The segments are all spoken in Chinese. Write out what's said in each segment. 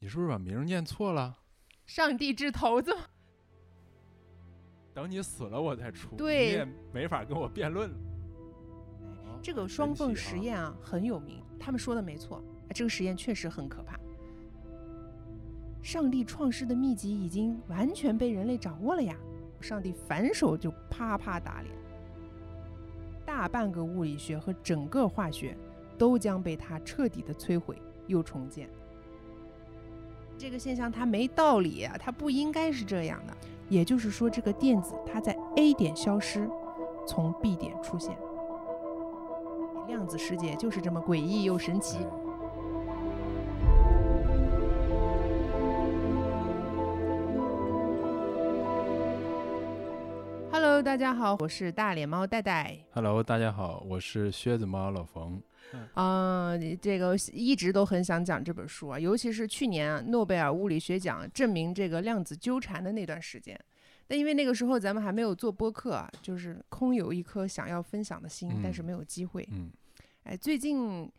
你是不是把名儿念错了？上帝掷骰子，等你死了我再出，对你也没法跟我辩论了。哦这个双缝实验啊很有名，他们说的没错，啊这个实验确实很可怕。上帝创世的秘籍已经完全被人类掌握了呀！上帝反手就啪啪打脸，大半个物理学和整个化学都将被他彻底的摧毁又重建。这个现象它没道理啊，它不应该是这样的。也就是说，这个电子它在 A 点消失，从 B 点出现。量子世界就是这么诡异又神奇。哎 Hello，大家好，我是大脸猫戴戴。Hello，大家好，我是靴子猫老冯。嗯、这个一直都很想讲这本书啊，尤其是去年啊诺贝尔物理学奖证明这个量子纠缠的那段时间。但因为那个时候咱们还没有做播客啊，就是空有一颗想要分享的心，但是嗯没有机会。嗯哎，最近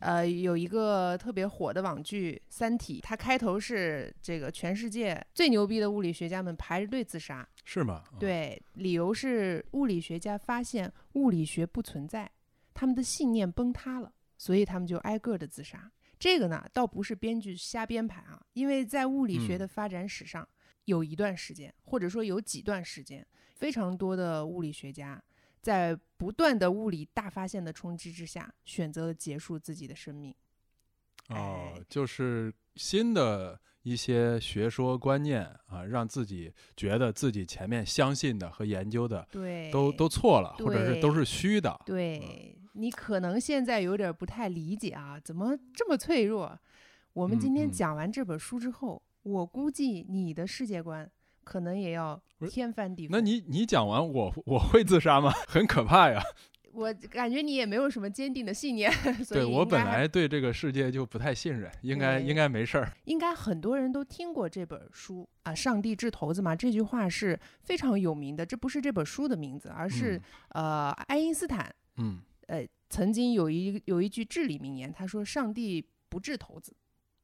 呃有一个特别火的网剧《三体》，它开头是这个全世界最牛逼的物理学家们排着队自杀，是吗？哦，对，理由是物理学家发现物理学不存在，他们的信念崩塌了，所以他们就挨个的自杀。这个呢，倒不是编剧瞎编排啊，因为在物理学嗯的发展史上，有一段时间，或者说有几段时间，非常多的物理学家在不断的物理大发现的冲击之下，选择了结束自己的生命。哦哎，就是新的一些学说观念啊，让自己觉得自己前面相信的和研究的对，都都错了，或者是都是虚的。对你可能现在有点不太理解啊，怎么这么脆弱？我们嗯今天嗯讲完这本书之后，我估计你的世界观可能也要天翻地覆。那你你讲完我我会自杀吗？很可怕呀！我感觉你也没有什么坚定的信念，对我本来对这个世界就不太信任，应该应该没事儿。应该很多人都听过这本书啊，“上帝掷骰子”嘛，这句话是非常有名的。这不是这本书的名字，而是、呃爱因斯坦嗯呃曾经有一有一句至理名言，他说：“上帝不掷骰子。”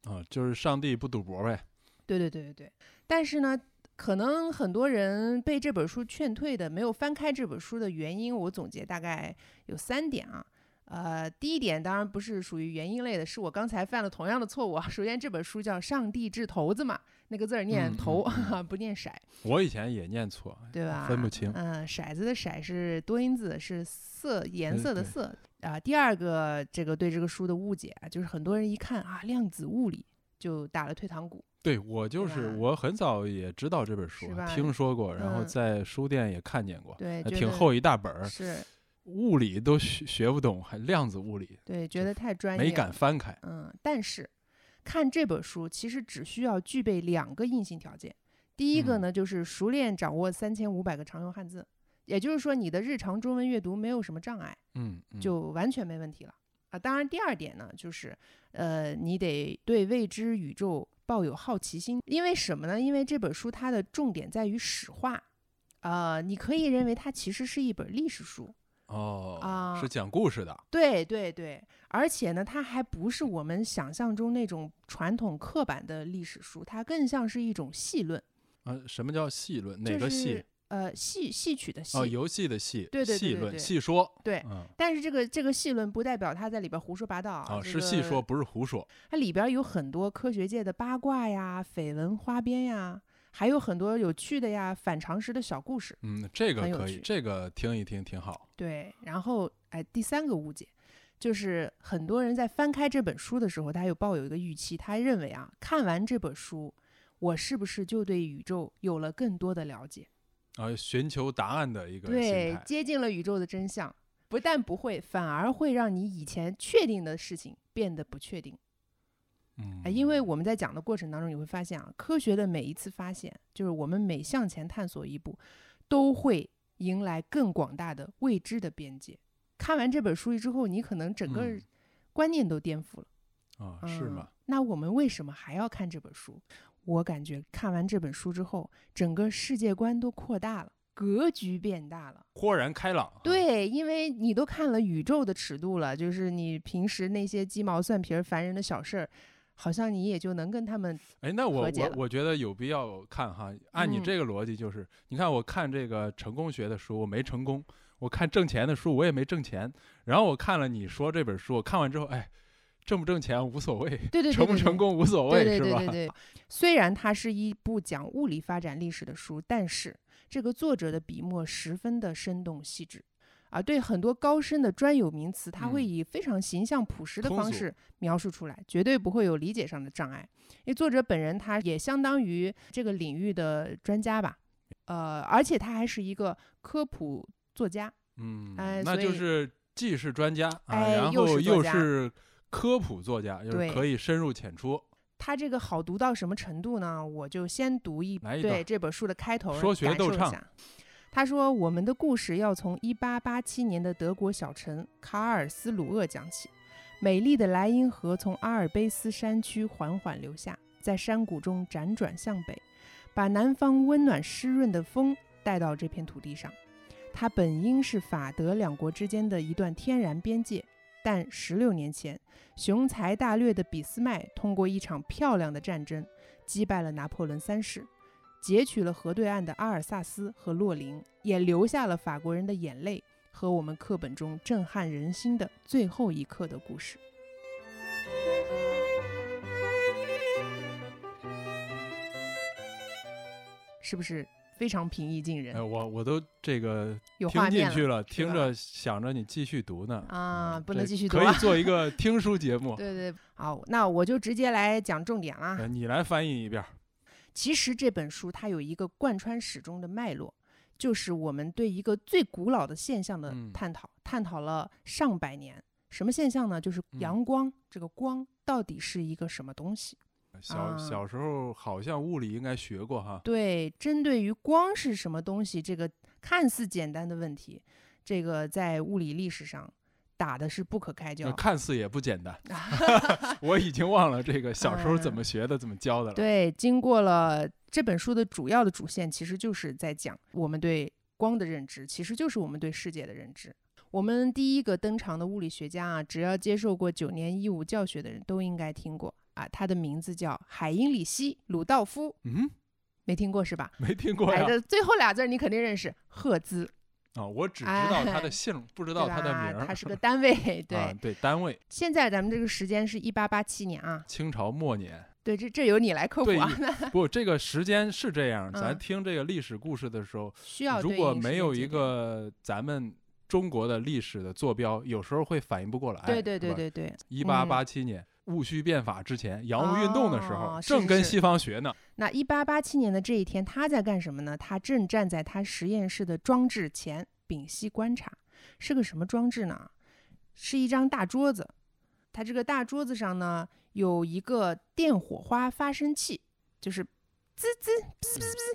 啊，就是上帝不赌博呗。对对对对对。但是呢，可能很多人被这本书劝退的，没有翻开这本书的原因，我总结大概有三点啊。呃，第一点当然不是属于原因类的，是我刚才犯了同样的错误啊。首先，这本书叫《上帝掷骰子》嘛，那个字儿念嗯头，嗯 不念骰，我以前也念错，对吧？分不清。嗯，骰子的骰是多音字，是色颜色的色啊。第二个，这个对这个书的误解啊，就是很多人一看啊，量子物理就打了退堂鼓。对我就是我很早也知道这本书听说过，然后嗯在书店也看见过，对，挺厚一大本儿，是，物理都学学不懂，还量子物理，对，觉得太专业没。敢翻开。嗯，但是看这本书其实只需要具备两个硬性条件。第一个嗯呢，就是熟练掌握三千五百个常用汉字，也就是说你的日常中文阅读没有什么障碍，嗯，嗯就完全没问题了啊。当然，第二点呢，就是呃，你得对未知宇宙抱有好奇心，因为什么呢？因为这本书它的重点在于史话，呃，你可以认为它其实是一本历史书。哦，啊是讲故事的。对对对，而且呢，它还不是我们想象中那种传统刻板的历史书，它更像是一种戏论，啊，什么叫戏论？哪就是个戏？呃，戏戏曲的戏。哦，游戏的戏，对对对戏论、对对戏说。对，嗯，但是这个这个戏论不代表他在里边胡说八道啊，哦，这是戏说，不是胡说。它里边有很多科学界的八卦呀、绯闻花边呀，还有很多有趣的呀、反常识的小故事。嗯，这个可以，这个听一听挺好。对，然后哎，第三个误解就是很多人在翻开这本书的时候，他有抱有一个预期，他认为啊，看完这本书，我是不是就对宇宙有了更多的了解？啊，寻求答案的一个。对接近了宇宙的真相。不但不会，反而会让你以前确定的事情变得不确定。因为我们在讲的过程当中，你会发现啊，科学的每一次发现，就是我们每向前探索一步，都会迎来更广大的未知的边界。看完这本书之后，你可能整个嗯观念都颠覆了。啊，是嗯吗？那我们为什么还要看这本书？我感觉看完这本书之后，整个世界观都扩大了，格局变大了。豁然开朗。，对，因为你都看了宇宙的尺度了，就是你平时那些鸡毛蒜皮儿、烦人的小事儿，好像你也就能跟他们哎，那我我我觉得有必要看哈。按你嗯这个逻辑，就是、你看我看这个成功学的书，我没成功；我看挣钱的书，我也没挣钱。然后我看了你说这本书，我看完之后，哎，挣不挣钱无所谓，对对对成不对对成功无所谓，对对对是吧？对对，虽然它是一部讲物理发展历史的书，但是这个作者的笔墨十分的生动细致。啊，对很多高深的专有名词，他会嗯以非常形象朴实的方式描述出来，绝对不会有理解上的障碍。因为作者本人他也相当于这个领域的专家吧，呃，而且他还是一个科普作家，嗯，哎那就是既是专家啊，哎然后又是又是科普作家，就是对可以深入浅出。他这个好读到什么程度呢？我就先读一来一对这本书的开头，说学逗唱。他说：“我们的故事要从1887年的德国小城卡尔斯鲁厄讲起。美丽的莱茵河从阿尔卑斯山区缓缓流下，在山谷中辗转向北，把南方温暖湿润的风带到这片土地上。它本应是法德两国之间的一段天然边界，但十六年前，雄才大略的俾斯麦通过一场漂亮的战争击败了拿破仑三世，截取了河对岸的阿尔萨斯和洛林，也留下了法国人的眼泪和我们课本中震撼人心的最后一刻的故事。是不是非常平易近人哎，？我我都这个听进去了，听着想着你继续读呢。啊，嗯不能继续读了。做一个 听书节目。对对，好，那我就直接来讲重点啦。呃你来翻译一遍儿。其实这本书它有一个贯穿始终的脉络，就是我们对一个最古老的现象的嗯探讨，探讨了上百年。什么现象呢？就是嗯阳光，这个光到底是一个什么东西？小啊小时候好像物理应该学过哈。对，针对于光是什么东西这个看似简单的问题，这个在物理历史上打的是不可开那交。看似也不简单，我已经忘了这个小时候怎么学的，怎么教的了。嗯对，经过了这本书的主要的主线，其实就是在讲我们对光的认知，其实就是我们对世界的认知。我们第一个登场的物理学家啊，只要接受过九年义务教学的人都应该听过啊，他的名字叫海因里希·鲁道夫，嗯，没听过是吧？没听过哎，呀。这最后俩字你肯定认识，赫兹，啊，我只知道他哎的 姓，不知知道他的名儿。它是个 单位。对，啊，对，单位现在咱们这个时间是一八八七年啊，清朝末年。对，这这由你来科普对啊，不，这个时间是这样。咱嗯听这个历史故事的时候，需要如果没有一个咱们中国的历史的坐标，有时候会反应不过来。对对对。对对，一八嗯八七年戊戌变法之前，洋务运动的时候，正跟西方学呢。那一八八七年的这一天，他在干什么呢？他正站在他实验室的装置前屏息观察。是个什么装置呢？是一张大桌子。它这个大桌子上呢，有一个电火花发生器，就是滋滋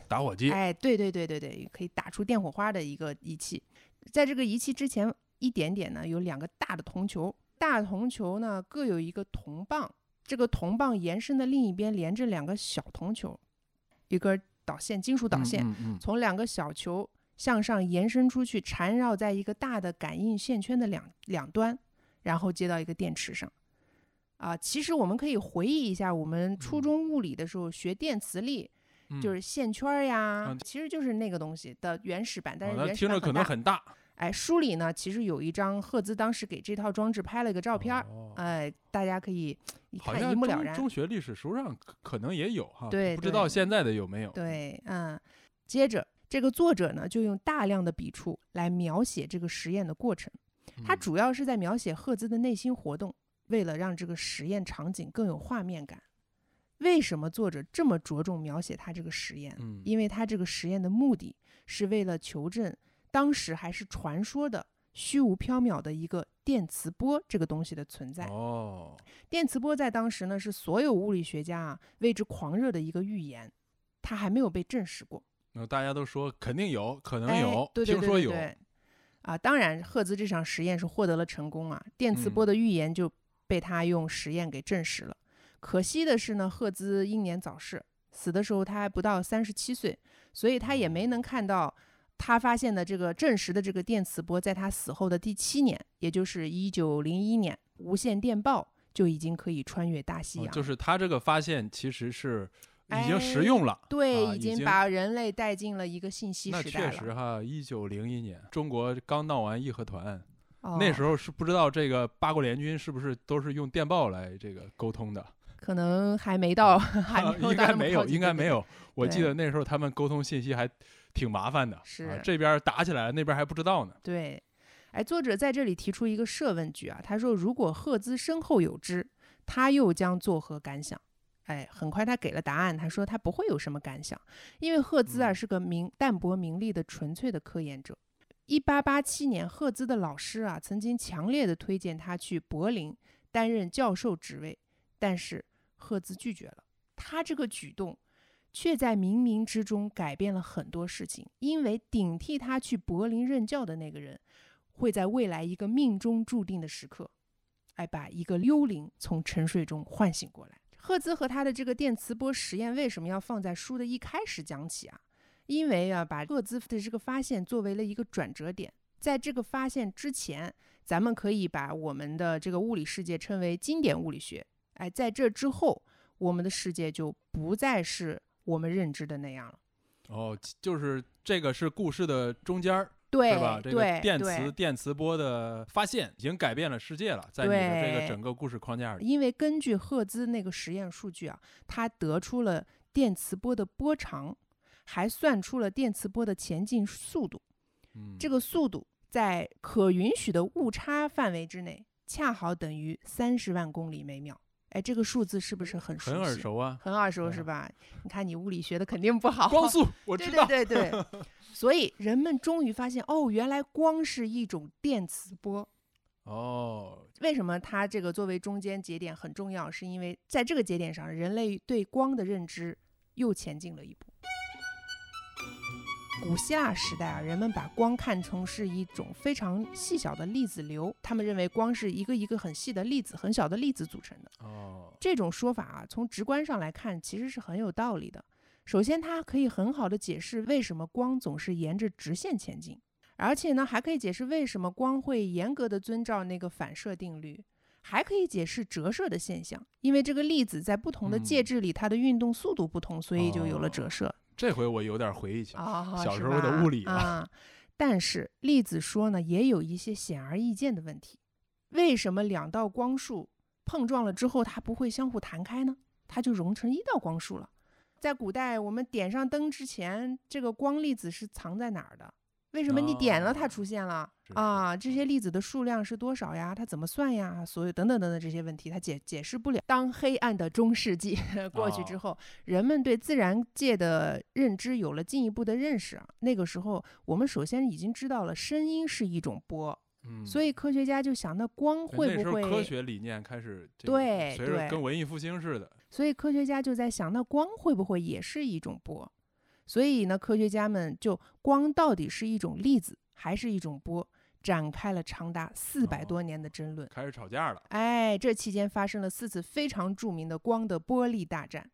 打火机，哎，对对对对对，可以打出电火花的一个仪器。在这个仪器之前一点点呢，有两个大的铜球，大铜球呢各有一个铜棒，这个铜棒延伸的另一边连着两个小铜球，一根导线，金属导线，嗯嗯从两个小球向上延伸出去，缠绕在一个大的感应线圈的两两端，然后接到一个电池上。啊，其实我们可以回忆一下我们初嗯中物理的时候学电磁力，嗯，就是线圈儿呀，嗯其实就是那个东西的原始版，但哦是原始那听着可能。很大。哎，书里呢其实有一张赫兹当时给这套装置拍了个照片儿，哦哎，大家可以一看一目了然。中中学历史书上可可能也有哈，对不知道现在的有没有。对，嗯，接着这个作者呢就用大量的笔触来描写这个实验的过程，他嗯主要是在描写赫兹的内心活动，为了让这个实验场景更有画面感。为什么作者这么着重描写他这个实验？嗯因为他这个实验的目的是为了求证当时还是传说的虚无缥缈的一个电磁波这个东西的存在。哦，电磁波在当时呢是所有物理学家啊为之狂热的一个预言，它还没有被证实过。那大家都说肯定有，可能哎有，对对听说有。啊，当然赫兹这场实验是获得了成功啊，电磁嗯波的预言就被他用实验给证实了。可惜的是呢，赫兹英年早逝，死的时候他还不到三十七岁，所以他也没能看到他发现的这个证实的这个电磁波，在他死后的第七年，也就是一九零一年，无线电报就已经可以穿越大西洋。哦就是他这个发现其实是已经哎实用了。对，啊已经把人类带进了一个信息那时代了。确实哈，一九零一年，中国刚闹完义和团，哦、那时候是不知道这个八国联军是不是都是用电报来这个沟通的，可能还没到，还没有应该没有，应该没有。我记得那时候他们沟通信息还挺麻烦的，是啊、这边打起来了，那边还不知道呢。对，哎，作者在这里提出一个设问句啊，他说：“如果赫兹身后有知，他又将作何感想？”哎，很快他给了答案，他说他不会有什么感想，因为赫兹啊嗯是个名淡泊名利的纯粹的科研者。一八八七年，赫兹的老师啊曾经强烈的推荐他去柏林担任教授职位，但是赫兹拒绝了。他这个举动却在冥冥之中改变了很多事情，因为顶替他去柏林任教的那个人，会在未来一个命中注定的时刻，哎，把一个幽灵从沉睡中唤醒过来。赫兹和他的这个电磁波实验为什么要放在书的一开始讲起啊？因为啊，把赫兹的这个发现作为了一个转折点，在这个发现之前，咱们可以把我们的这个物理世界称为经典物理学。哎，在这之后，我们的世界就不再是我们认知的那样了。哦，就是这个是故事的中间儿，对是吧？这个电磁电磁波的发现已经改变了世界了，在你的这个整个故事框架里。因为根据赫兹那个实验数据啊，他得出了电磁波的波长，还算出了电磁波的前进速度。嗯，这个速度在可允许的误差范围之内，恰好等于三十万公里每秒。哎，这个数字是不是很熟很悉？耳熟啊，很耳熟是吧？你看你物理学的肯定不好。光速我对知道。对对对，所以人们终于发现，哦，原来光是一种电磁波。哦，为什么它这个作为中间节点很重要？是因为在这个节点上，人类对光的认知又前进了一步。古希腊时代啊，人们把光看成是一种非常细小的粒子流，他们认为光是一个一个很细的粒子、很小的粒子组成的。哦，这种说法啊，从直观上来看，其实是很有道理的。首先，它可以很好的解释为什么光总是沿着直线前进，而且呢，还可以解释为什么光会严格的遵照那个反射定律，还可以解释折射的现象。因为这个粒子在不同的介嗯质里，它的运动速度不同，所以就有了哦折射。这回我有点回忆起来。啊，小时候的物理啊啊。但是粒子说呢，也有一些显而易见的问题。为什么两道光束碰撞了之后，它不会相互弹开呢？它就融成一道光束了。在古代，我们点上灯之前，这个光粒子是藏在哪儿的？为什么你点了它哦出现了、是啊？这些粒子的数量是多少呀？它怎么算呀？所有等等等等这些问题，它解解释不了。当黑暗的中世纪过去之哦后，人们对自然界的认知有了进一步的认识啊。那个时候，我们首先已经知道了声音是一种波，嗯，所以科学家就想，那光会不会？科学理念开始对随着对跟文艺复兴似的，所以科学家就在想，那光会不会也是一种波？所以呢，科学家们就光到底是一种粒子还是一种波，展开了长达四百多哦年的争论。开始吵架了。哎，这期间发生了四次非常著名的光的波粒大战。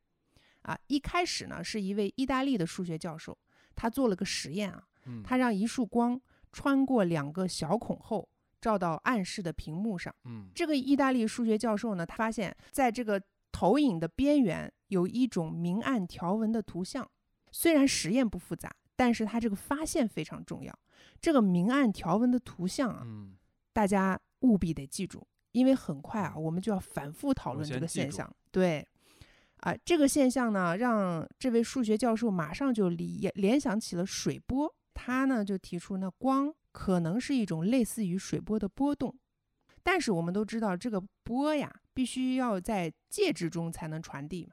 啊，一开始呢，是一位意大利的数学教授，他做了个实验啊，嗯，他让一束光穿过两个小孔后，照到暗室的屏幕上。嗯这个意大利数学教授呢，他发现在这个投影的边缘有一种明暗条纹的图像。虽然实验不复杂，但是它这个发现非常重要。这个明暗条纹的图像啊，嗯，大家务必得记住，因为很快啊，我们就要反复讨论这个现象。对，啊，这个现象呢，让这位数学教授马上就联联想起了水波。他呢就提出，那光可能是一种类似于水波的波动，但是我们都知道，这个波呀，必须要在介质中才能传递嘛。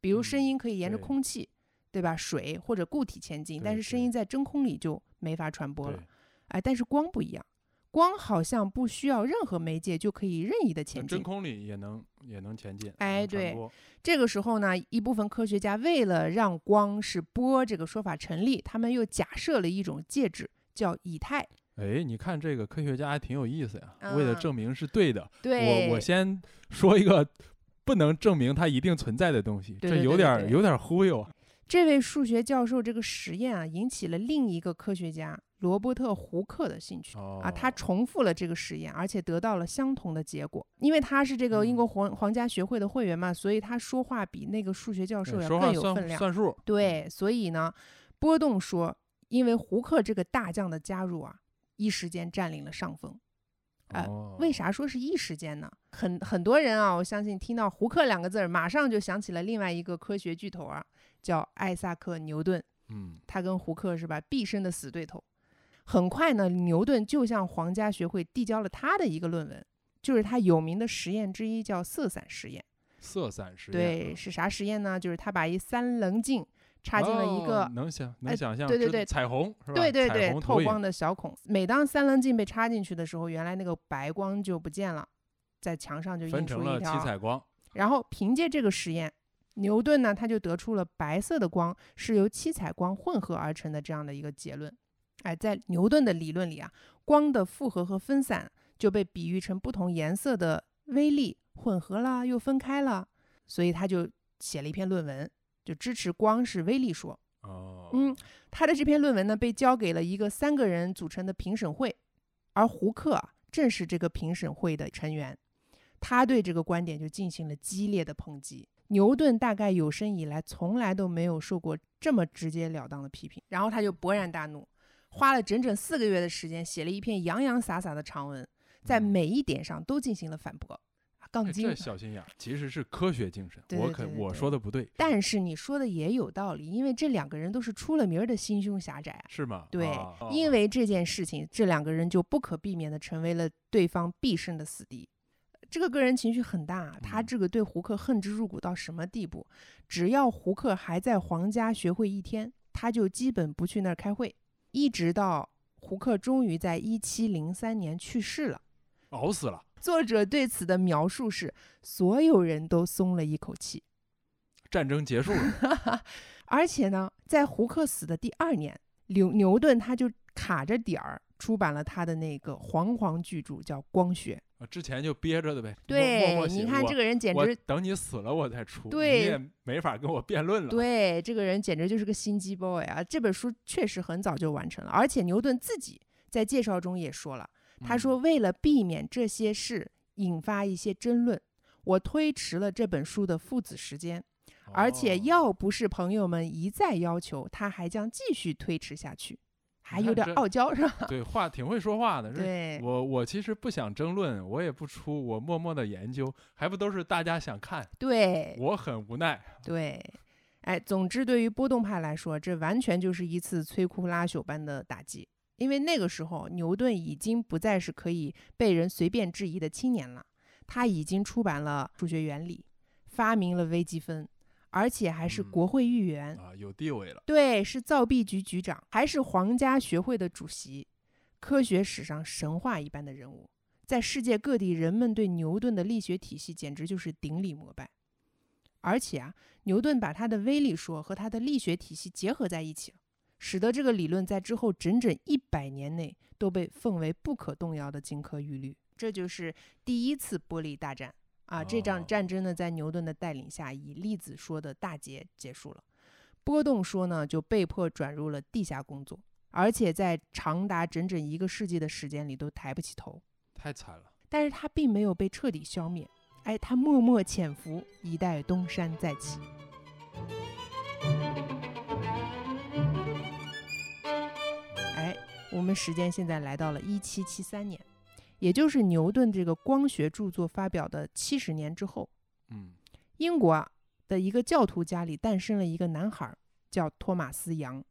比如声嗯音可以沿着空气，对吧？水或者固体前进，但是声音在真空里就没法传播了对。，哎，但是光不一样，光好像不需要任何媒介就可以任意的前进。真空里也能也能前进，哎对这个时候呢，一部分科学家为了让光是波这个说法成立，他们又假设了一种介质，叫以太。哎，你看这个科学家还挺有意思呀，为了嗯证明是对的，对，我我先说一个不能证明它一定存在的东西，对这有点儿有点儿忽悠啊。这位数学教授这个实验啊，引起了另一个科学家罗伯特·胡克的兴趣。哦啊，他重复了这个实验，而且得到了相同的结果。因为他是这个英国皇皇家学会的会员嘛，所以他说话比那个数学教授要更有分量。算数，对，所以呢，波动说，因为胡克这个大将的加入啊，一时间占领了上风。啊哦为啥说是一时间呢？很很多人啊，我相信听到胡克两个字儿，马上就想起了另外一个科学巨头啊，叫艾萨克·牛顿。嗯他跟胡克是吧，毕生的死对头。很快呢，牛顿就向皇家学会递交了他的一个论文，就是他有名的实验之一，叫色散实验。色散实验对，啊是啥实验呢？就是他把一三棱镜插进了一个哦能想哎能想象，对对对彩虹是吧？对对对透光的小孔。每当三棱镜被插进去的时候，原来那个白光就不见了，在墙上就印分成了一条。彩光，然后凭借这个实验，牛顿呢他就得出了白色的光是由七彩光混合而成的这样的一个结论。哎，在牛顿的理论里啊，光的复合和分散就被比喻成不同颜色的微粒混合了又分开了，所以他就写了一篇论文，就支持光是微粒说。哦，嗯，他的这篇论文呢被交给了一个三个人组成的评审会，而胡克啊正是这个评审会的成员，他对这个观点就进行了激烈的抨击。牛顿大概有生以来从来都没有受过这么直截了当的批评，然后他就勃然大怒，花了整整四个月的时间写了一篇洋洋洒洒的长文，在嗯每一点上都进行了反驳，啊杠哎精这。小心眼儿其实是科学精神，我对对可我说的不对，但是你说的也有道理，因为这两个人都是出了名儿的心胸狭窄啊。是吗？对，啊因为这件事情，这两个人就不可避免的成为了对方必胜的死敌。这个个人情绪很大，他嗯这个对胡克恨之入骨到什么地步？只要胡克还在皇家学会一天，他就基本不去那儿开会，一直到胡克终于在一七零三年去世了。熬死了，作者对此的描述是：所有人都松了一口气。战争结束了，而且呢，在胡克死的第二年，牛牛顿他就卡着点儿出版了他的那个煌煌巨著，叫《光学》。啊之前就憋着的呗，对，默你看这个人简直，等你死了我再出，对你也没法跟我辩论了。对，这个人简直就是个心机 boy 啊！这本书确实很早就完成了，而且牛顿自己在介绍中也说了，他嗯说为了避免这些事引发一些争论，我推迟了这本书的父子时间。而且哦要不是朋友们一再要求，他还将继续推迟下去，还有点傲娇是吧？对话挺会说话的，是对，我我其实不想争论，我也不出，我默默的研究，还不都是大家想看，对，我很无奈。对，哎，总之对于波动派来说，这完全就是一次摧枯拉朽般的打击。因为那个时候，牛顿已经不再是可以被人随便质疑的青年了，他已经出版了数学原理，发明了微积分，而且还是嗯国会议员。啊，有地位了，对，是造币局局长，还是皇家学会的主席，科学史上神话一般的人物。在世界各地，人们对牛顿的力学体系简直就是顶礼膜拜。而且啊，牛顿把他的微粒说和他的力学体系结合在一起了，使得这个理论在之后整整一百年内都被奉为不可动摇的金科玉律。这就是第一次玻璃大战啊！这哦场战争呢，在牛顿的带领下，以粒子说的大捷结束了。波动说呢，就被迫转入了地下工作，而且在长达整整一个世纪的时间里都抬不起头。太惨了。但是他并没有被彻底消灭，哎，他默默潜伏，一代东山再起。哎，我们时间现在来到了一七七三年，也就是牛顿这个光学著作发表的七十年之后。嗯，英国啊的一个教徒家里诞生了一个男孩儿，叫托马斯·杨。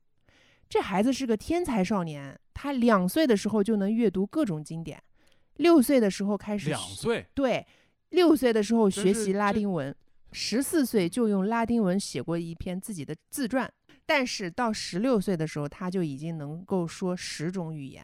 这孩子是个天才少年，他两岁的时候就能阅读各种经典，六岁的时候开始两岁，对，六岁的时候学习拉丁文，十四岁就用拉丁文写过一篇自己的自传，但是到十六岁的时候，他就已经能够说十种语言。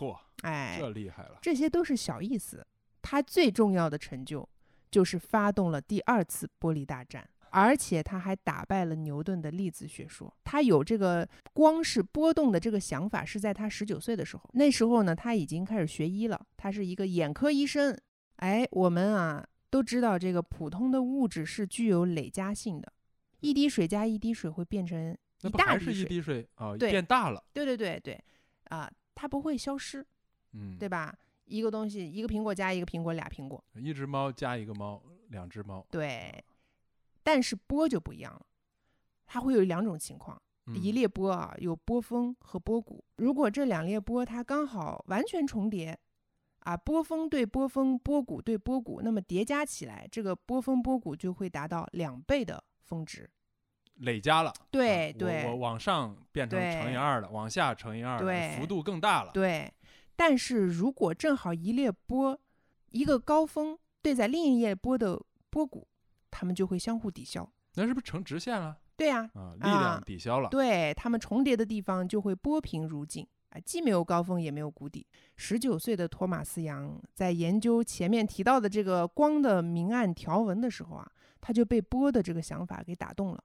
嚯，哎，这厉害了。这些都是小意思，他最重要的成就就是发动了第二次玻璃大战，而且他还打败了牛顿的粒子学说。他有这个光是波动的这个想法，是在他十九岁的时候。那时候呢，他已经开始学医了，他是一个眼科医生。哎，我们啊都知道，这个普通的物质是具有累加性的，一滴水加一滴水会变成一那不还是一大滴水。啊？对变大了。对对对对，啊、它不会消失，嗯，对吧？一个东西，一个苹果加一个苹果，俩苹果，一只猫加一个猫，两只猫。对。但是波就不一样了，它会有两种情况，一嗯列波啊有波峰和波谷。如果这两列波它刚好完全重叠，啊，波峰对波峰，波谷对波谷，那么叠加起来，这个波峰波谷就会达到两倍的峰值。累加了，啊对对我我往上变成乘以对二了，往下乘以二了，对幅度更大了。对，但是如果正好一列波，一个高峰对在另一列波的波谷，它们就会相互抵消。那是不是成直线了？对呀、啊，力量啊抵消了。对，它们重叠的地方就会波平如镜，啊，既没有高峰也没有谷底。十九岁的托马斯杨在研究前面提到的这个光的明暗条纹的时候啊，他就被波的这个想法给打动了。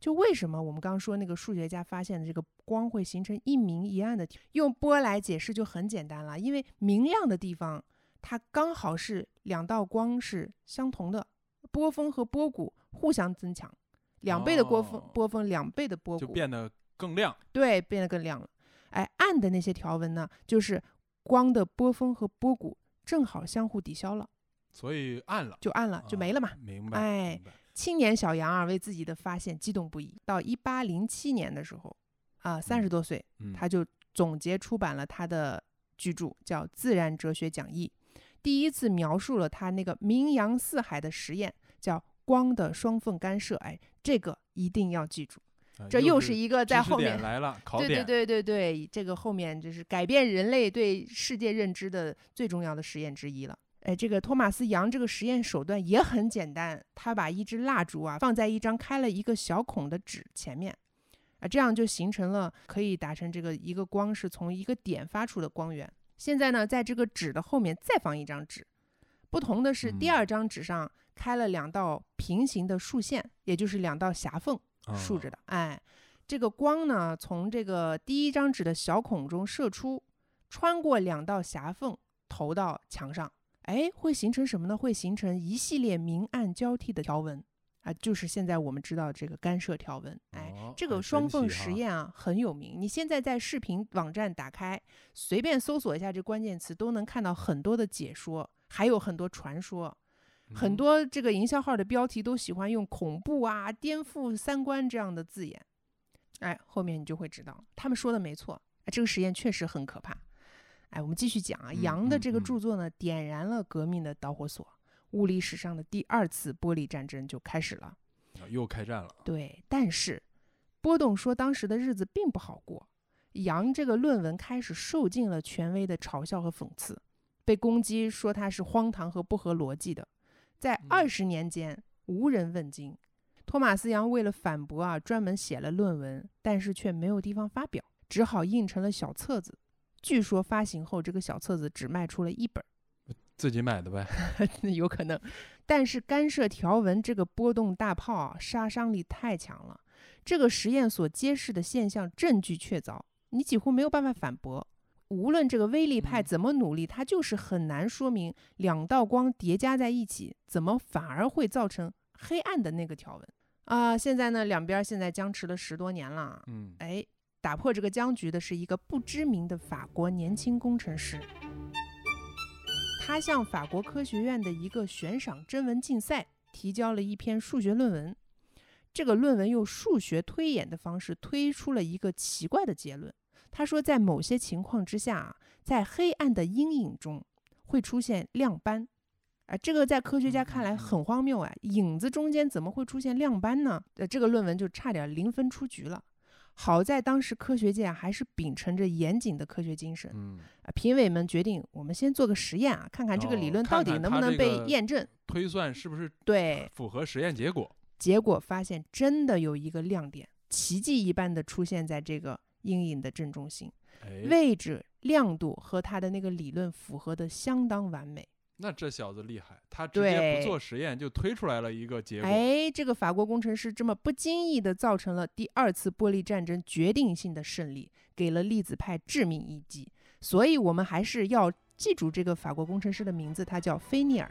就为什么我们刚刚说那个数学家发现的这个光会形成一明一暗的条，用波来解释就很简单了，因为明亮的地方它刚好是两道光是相同的，波峰和波谷互相增强，两倍的波峰、哦波峰，两倍的波谷，就变得更亮。对，变得更亮了。哎，暗的那些条纹呢，就是光的波峰和波谷正好相互抵消了，所以暗了，就暗了，就没了嘛啊。明白。哎明白青年小杨啊，为自己的发现激动不已。到一八零七年的时候，啊，三十多岁，嗯，他就总结出版了他的巨著，叫《自然哲学讲义》，第一次描述了他那个名扬四海的实验，叫光的双缝干涉。哎，这个一定要记住，啊这又是是一个在后面。来了，考点。对对对对对，这个后面就是改变人类对世界认知的最重要的实验之一了。哎，这个托马斯杨这个实验手段也很简单，他把一支蜡烛啊放在一张开了一个小孔的纸前面，啊，这样就形成了可以达成这个一个光是从一个点发出的光源。现在呢，在这个纸的后面再放一张纸，不同的是，第嗯二张纸上开了两道平行的竖线，也就是两道狭缝。竖着啊的。哎，这个光呢，从这个第一张纸的小孔中射出，穿过两道狭缝，投到墙上。哎，会形成什么呢？会形成一系列明暗交替的条纹啊，就是现在我们知道这个干涉条纹。哎，哦这个双缝实验啊很有名，你现在在视频网站打开，随便搜索一下这关键词，都能看到很多的解说，还有很多传说。很嗯多这个营销号的标题都喜欢用恐怖啊、颠覆三观这样的字眼，哎，后面你就会知道，他们说的没错，哎，这个实验确实很可怕。哎，我们继续讲啊，杨的这个嗯著作呢，点燃了革命的导火索，物理史上的第二次玻璃战争就开始了。啊又开战了。对，但是波动说当时的日子并不好过，杨这个论文开始受尽了权威的嘲笑和讽刺，被攻击说他是荒唐和不合逻辑的，在嗯二十年间无人问津。托马斯杨为了反驳啊，专门写了论文，但是却没有地方发表，只好印成了小册子。据说发行后，这个小册子只卖出了一本儿，自己买的呗。有可能。但是干涉条纹这个波动大炮啊，杀伤力太强了。这个实验所揭示的现象证据确凿，你几乎没有办法反驳。无论这个威力派嗯怎么努力，它就是很难说明两道光叠加在一起，怎么反而会造成黑暗的那个条纹啊、现在呢，两边现在僵持了十多年了。嗯，哎，打破这个僵局的是一个不知名的法国年轻工程师。他向法国科学院的一个悬赏征文竞赛提交了一篇数学论文。这个论文用数学推演的方式推出了一个奇怪的结论。他说，在某些情况之下啊，在黑暗的阴影中会出现亮斑。啊，这个在科学家看来很荒谬啊！影子中间怎么会出现亮斑呢？呃，这个论文就差点零分出局了。好在当时科学界啊还是秉承着严谨的科学精神，嗯，啊，评委们决定我们先做个实验啊，看看这个理哦论到底能不能被这个验证。推算是不是对，符合实验结果？结果发现真的有一个亮点，奇迹一般的出现在这个阴影的正中心，哎，位置、亮度和它的那个理论符合的相当完美。那这小子厉害，他直接不做实验就推出来了一个结果。哎，这个法国工程师这么不经意地造成了第二次玻璃战争决定性的胜利，给了粒子派致命一击。所以，我们还是要记住这个法国工程师的名字，他叫菲涅尔。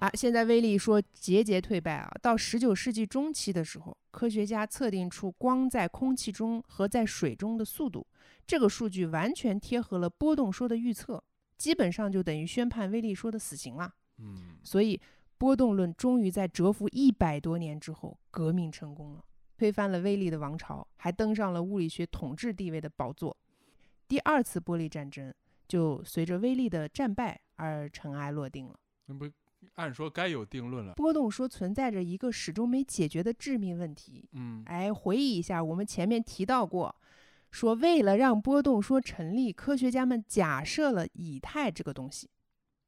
啊，现在威力说节节退败啊。到十九世纪中期的时候，科学家测定出光在空气中和在水中的速度，这个数据完全贴合了波动说的预测，基本上就等于宣判威力说的死刑了。嗯，所以波动论终于在蛰伏一百多年之后革命成功了，推翻了威力的王朝，还登上了物理学统治地位的宝座。第二次玻璃战争就随着威力的战败而尘埃落定了。那不按说该有定论了。波动说存在着一个始终没解决的致命问题。嗯，哎，回忆一下，我们前面提到过，说为了让波动说成立，科学家们假设了以太这个东西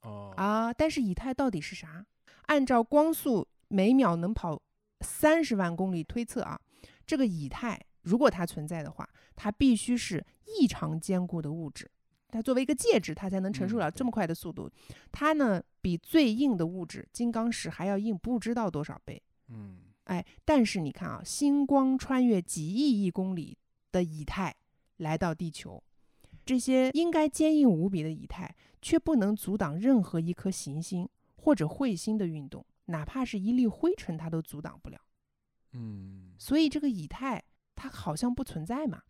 哦，啊。但是以太到底是啥？按照光速每秒能跑三十万公里推测啊，这个以太如果它存在的话，它必须是异常坚固的物质。它作为一个介质，它才能承受嗯了这么快的速度。它呢，比最硬的物质金刚石还要硬不知道多少倍。嗯，哎，但是你看啊，星光穿越几亿亿公里的以太来到地球，这些应该坚硬无比的以太，却不能阻挡任何一颗行星或者彗星的运动，哪怕是一粒灰尘，它都阻挡不了。嗯，所以这个以太它好像不存在嘛。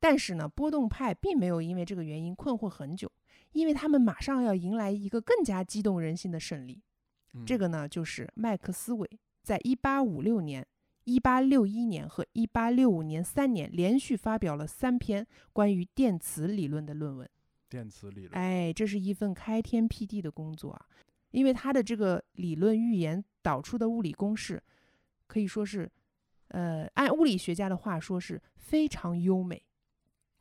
但是呢，波动派并没有因为这个原因困惑很久，因为他们马上要迎来一个更加激动人心的胜利。这嗯个呢，就是麦克斯韦在一八五六年、一八六一年和一八六五年三年连续发表了三篇关于电磁理论的论文。电磁理论。哎，这是一份开天辟地的工作啊！因为他的这个理论预言导出的物理公式，可以说是，呃，按物理学家的话说是非常优美。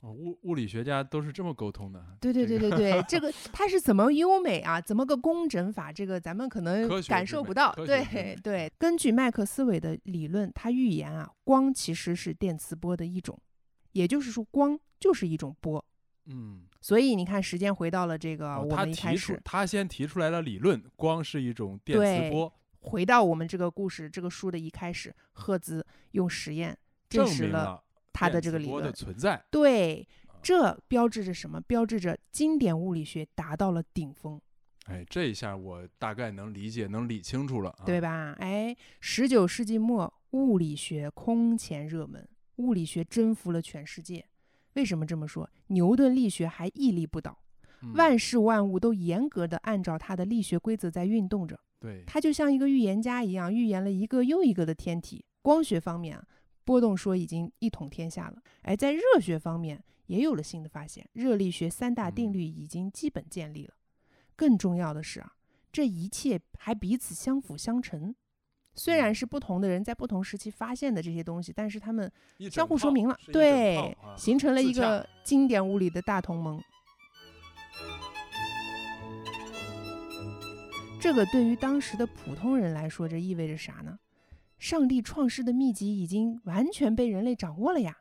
哦，物物理学家都是这么沟通的。对对对对对，这个 它是怎么优美啊？怎么个工整法？这个咱们可能感受不到。对对，根据麦克斯韦的理论，他预言啊，光其实是电磁波的一种，也就是说，光就是一种波。嗯，所以你看，时间回到了这个哦我们一开始，他先提出来了理论，光是一种电磁波，回到我们这个故事这个书的一开始，赫兹用实验证实了他的这个理论的。存在。对，啊这标志着什么？标志着经典物理学达到了顶峰。哎，这一下我大概能理解，能理清楚了啊。对吧？哎，十九世纪末，物理学空前热门，物理学征服了全世界。为什么这么说？牛顿力学还屹立不倒，嗯万事万物都严格的按照它的力学规则在运动着。对，它就像一个预言家一样，预言了一个又一个的天体。光学方面啊，波动说已经一统天下了。哎，在热学方面也有了新的发现，热力学三大定嗯律已经基本建立了。更重要的是啊，这一切还彼此相辅相成。虽然嗯是不同的人在不同时期发现的这些东西，但是他们相互说明了，对，啊形成了一个经典物理的大同盟。这个对于当时的普通人来说，这意味着啥呢？上帝创世的秘籍已经完全被人类掌握了呀！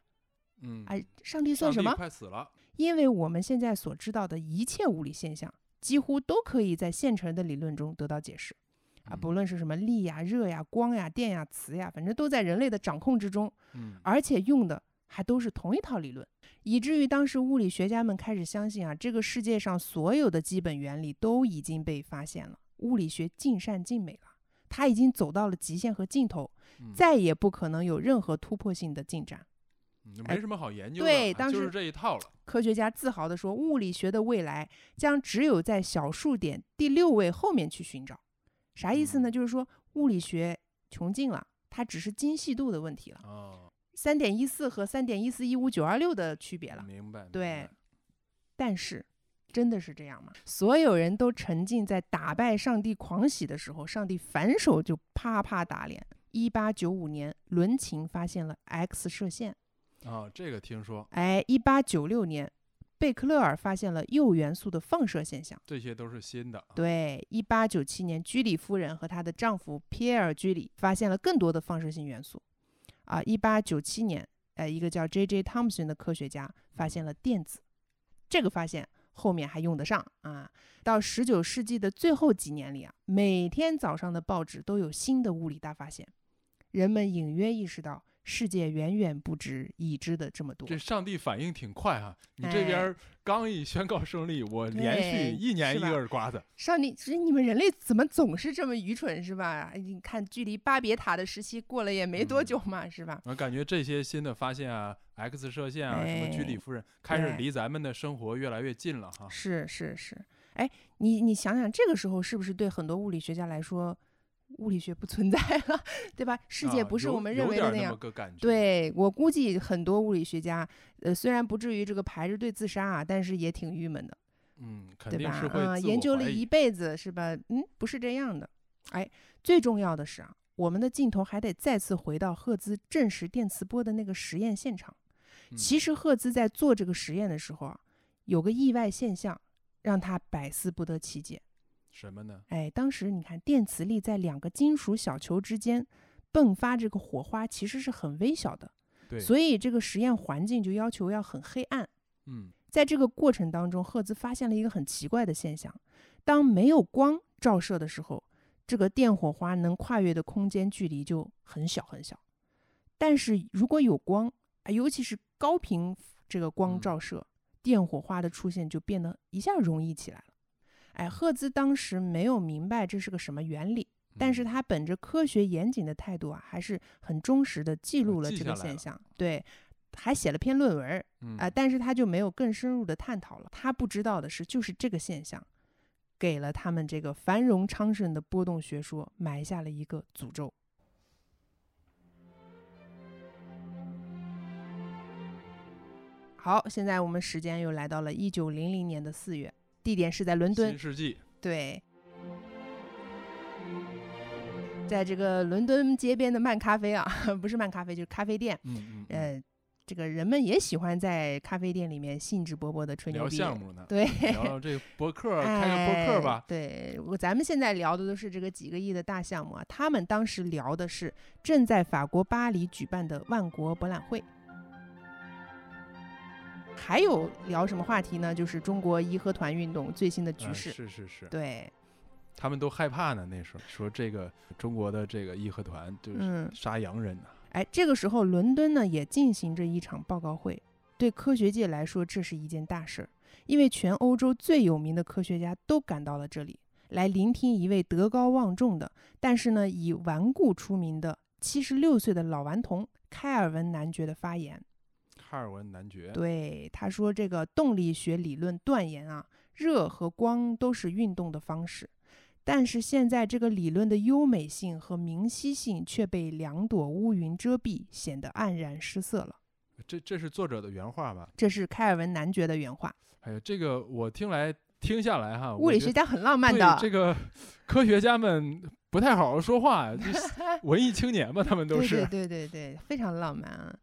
嗯，哎，上帝算什么？快死了。因为我们现在所知道的一切物理现象，几乎都可以在现成的理论中得到解释。啊，嗯不论是什么力呀、热呀、光呀、电呀、磁呀，反正都在人类的掌控之中。嗯，而且用的还都是同一套理论，以至于当时物理学家们开始相信啊，这个世界上所有的基本原理都已经被发现了，物理学尽善尽美了，它已经走到了极限和尽头，嗯再也不可能有任何突破性的进展。没什么好研究的，对当时啊就是这一套了。科学家自豪地说，物理学的未来将只有在小数点第六位后面去寻找。啥意思呢？嗯就是说物理学穷尽了，它只是精细度的问题了，哦，三点一四和三点一四一五九二六的区别了。明白。明对，但是，真的是这样吗？所有人都沉浸在打败上帝狂喜的时候，上帝反手就啪啪打脸。一八九五年，伦琴发现了 X 射线。啊，这个听说，哎，一八九六年，贝克勒尔发现了铀元素的放射现象。这些都是新的。，对，一八九七年，居里夫人和她的丈夫皮埃尔·居里发现了更多的放射性元素。啊，一八九七年，呃，一个叫 J.J. Thomson 的科学家发现了电子。这个发现后面还用得上啊。到十九世纪的最后几年里啊，每天早上的报纸都有新的物理大发现，人们隐约意识到世界远远不止已知的这么多这。上帝反应挺快啊、你这哎边刚一宣告胜利，我连续一年一个耳刮子。上帝，其实你们人类怎么总是这么愚蠢，是吧？哎你看，距离巴别塔的时期过了也没多嗯久嘛，是吧？我感觉这些新的发现啊，X 射线啊，什么居里哎夫人，开始离咱们的生活越来越近了哈。是是是，哎，你你想想，这个时候是不是对很多物理学家来说，物理学不存在了，对吧？世界不是我们认为的那样。个感觉。，对我估计很多物理学家，呃，虽然不至于这个排着队自杀啊，但是也挺郁闷的。嗯，肯对吧定是？会嗯，自研究了一辈子是吧？嗯，不是这样的。哎，最重要的是啊，我们的镜头还得再次回到赫兹证实电磁波的那个实验现场。嗯其实赫兹在做这个实验的时候啊，有个意外现象，让他百思不得其解。什么呢？哎，当时你看电磁力在两个金属小球之间迸发这个火花，其实是很微小的，对，所以这个实验环境就要求要很黑暗。嗯，在这个过程当中，赫兹发现了一个很奇怪的现象：当没有光照射的时候，这个电火花能跨越的空间距离就很小很小。但是如果有光，啊，尤其是高频这个光嗯照射，电火花的出现就变得一下容易起来了。哎，赫兹当时没有明白这是个什么原理，但是嗯他本着科学严谨的态度啊，还是很忠实的记录了这个现象。对，还写了篇论文啊、但是他就没有更深入的探讨了。他不知道的是，就是这个现象，给了他们这个繁荣昌盛的波动学说埋下了一个诅咒。好，现在我们时间又来到了一九零零年的四月，地点是在伦敦新。世纪，对，在这个伦敦街边的漫咖啡啊，不是漫咖啡，就是咖啡店。嗯嗯嗯，呃，这个人们也喜欢在咖啡店里面兴致勃勃的吹牛聊逼。项目呢，对，聊聊这个 博客，开个博客吧哎。对，我咱们现在聊的都是这个几个亿的大项目啊，他们当时聊的是正在法国巴黎举办的万国博览会。还有聊什么话题呢？就是中国义和团运动最新的局嗯势。是是是，对，他们都害怕呢。那时候说这个中国的这个义和团就是嗯，杀洋人呢。哎，这个时候伦敦呢也进行着一场报告会，对科学界来说这是一件大事儿，因为全欧洲最有名的科学家都赶到了这里，来聆听一位德高望重的，但是呢以顽固出名的七十六岁的老顽童开尔文男爵的发言。哈尔文男爵，对，他说这个动力学理论断言啊，热和光都是运动的方式。但是现在这个理论的优美性和明晰性却被两朵乌云遮蔽，显得黯然失色了。这这是作者的原话吧？这是凯尔文男爵的原话。哎呀，这个我听来听下来哈，物理学家很浪漫的，这个科学家们不太好好说话呀，文艺青年嘛，他们都对是。对对对对，非常浪漫啊。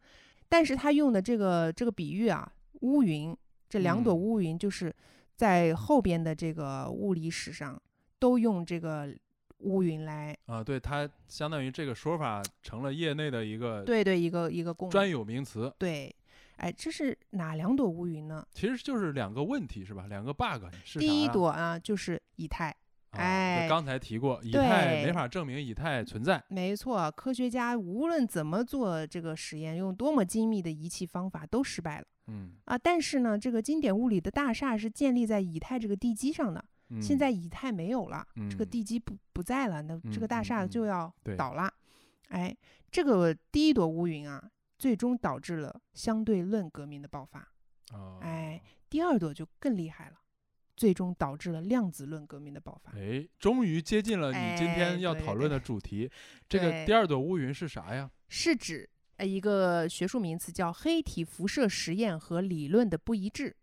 但是他用的这个这个比喻啊，乌云这两朵嗯乌云，就是在后边的这个物理史上都用这个乌云来啊，对，它相当于这个说法成了业内的一个对对一个一个共专有名词，对。哎，这是哪两朵乌云呢？其实就是两个问题是吧？两个 bug 是第一朵啊，就是以太。啊哎刚才提过，以太对没法证明以太存在。没错，科学家无论怎么做这个实验，用多么精密的仪器方法都失败了嗯，啊！但是呢，这个经典物理的大厦是建立在以太这个地基上的，嗯现在以太没有了，这个嗯地基不不在了，那这个大厦就要倒了。哎，这个第一朵乌云啊，最终导致了相对论革命的爆发。哦，哎，第二朵就更厉害了，最终导致了量子论革命的爆发。哎，终于接近了你今哎天要讨论的主题。这个第二朵乌云是啥呀？是指呃一个学术名词叫黑体辐射实验和理论的不一致。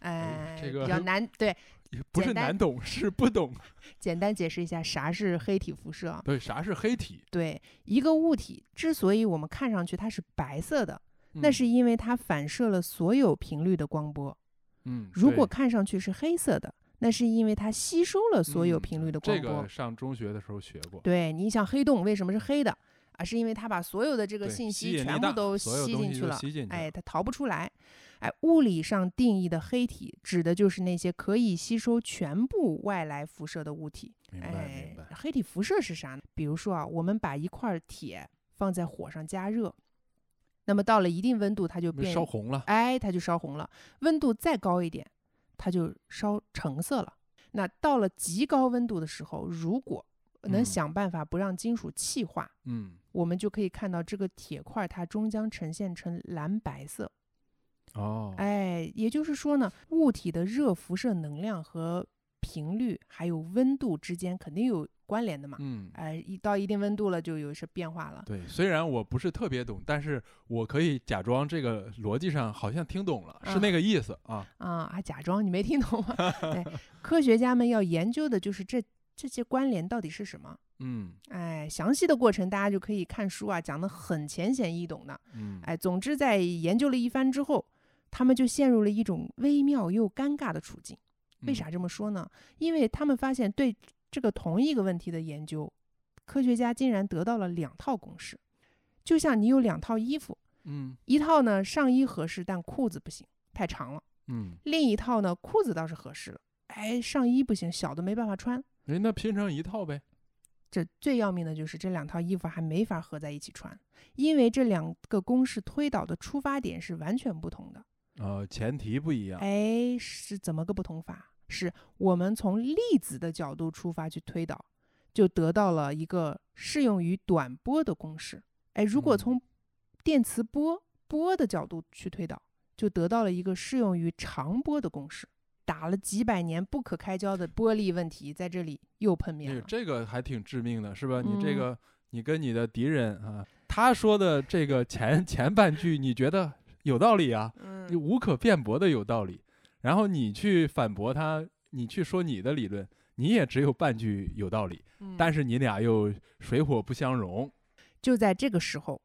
哎，这个比较难，对，也不是难懂，是不懂。简单解释一下啥是黑体辐射啊？对，啥是黑体？对，一个物体之所以我们看上去它是白色的，那嗯是因为它反射了所有频率的光波；嗯，如果看上去是黑色的，那是因为它吸收了所有嗯频率的光这波。个上中学的时候学过。对，你想黑洞为什么是黑的啊？是因为它把所有的这个信息全部都吸进去了，哎，它逃不出来。哎，物理上定义的黑体指的就是那些可以吸收全部外来辐射的物体。明白哎明白，。黑体辐射是啥呢？比如说啊，我们把一块铁放在火上加热，那么到了一定温度，它就变烧红了。哎，它就烧红了。温度再高一点，它就烧橙色了。那到了极高温度的时候，如果能嗯想办法不让金属气化，嗯，我们就可以看到这个铁块它终将呈现成蓝白色。哦，哎，也就是说呢，物体的热辐射能量和频率还有温度之间肯定有关联的嘛。嗯，哎，一到一定温度了，就有些变化了。对，虽然我不是特别懂，但是我可以假装这个逻辑上好像听懂了，是啊那个意思啊。啊，还假装你没听懂吗？对，科学家们要研究的就是这这些关联到底是什么。嗯哎，详细的过程大家就可以看书啊，讲的很浅显易懂的。嗯，哎，总之在研究了一番之后，他们就陷入了一种微妙又尴尬的处境。为嗯啥这么说呢？因为他们发现对这个同一个问题的研究，科学家竟然得到了两套公式。就像你有两套衣服，嗯一套呢上衣合适，但裤子不行，太长了；嗯，另一套呢裤子倒是合适了，哎，上衣不行，小的没办法穿。哎，那拼成一套呗。这最要命的就是这两套衣服还没法合在一起穿，因为这两个公式推导的出发点是完全不同的。呃，前提不一样。哎，是怎么个不同法？是我们从粒子的角度出发去推导，就得到了一个适用于短波的公式。哎，如果嗯从电磁波波的角度去推导，就得到了一个适用于长波的公式。打了几百年不可开交的玻璃问题，在这里又碰面哎了。这个还挺致命的，是吧？你这嗯个，你跟你的敌人啊，他说的这个前前半句，你觉得有道理啊？无可辩驳的有道理，然后你去反驳他，你去说你的理论，你也只有半句有道理，但是是你俩又水火不相容。就在这个时候，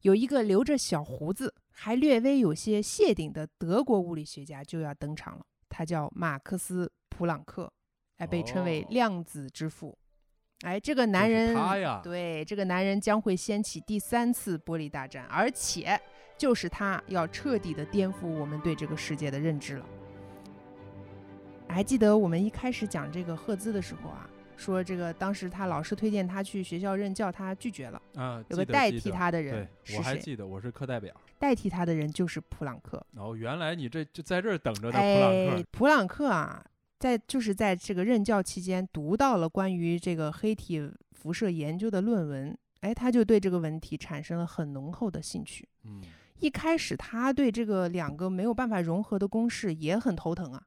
有一个留着小胡子，还略微有些谢顶的德国物理学家就要登场了。他叫马克思·普朗克，哎，被称为哦量子之父。哎，这个男人，他呀对，这个男人将会掀起第三次玻璃大战，而且就是他要彻底的颠覆我们对这个世界的认知了。还记得我们一开始讲这个赫兹的时候啊，说这个当时他老师推荐他去学校任教，他拒绝了。啊，有个代替他的人对，我还？记得我是课代表。代替他的人就是普朗克。哦原来你这就在这儿等着呢，普朗克哎，。普朗克啊，在就是在这个任教期间读到了关于这个黑体辐射研究的论文，哎，他就对这个问题产生了很浓厚的兴趣。嗯一开始他对这个两个没有办法融合的公式也很头疼啊，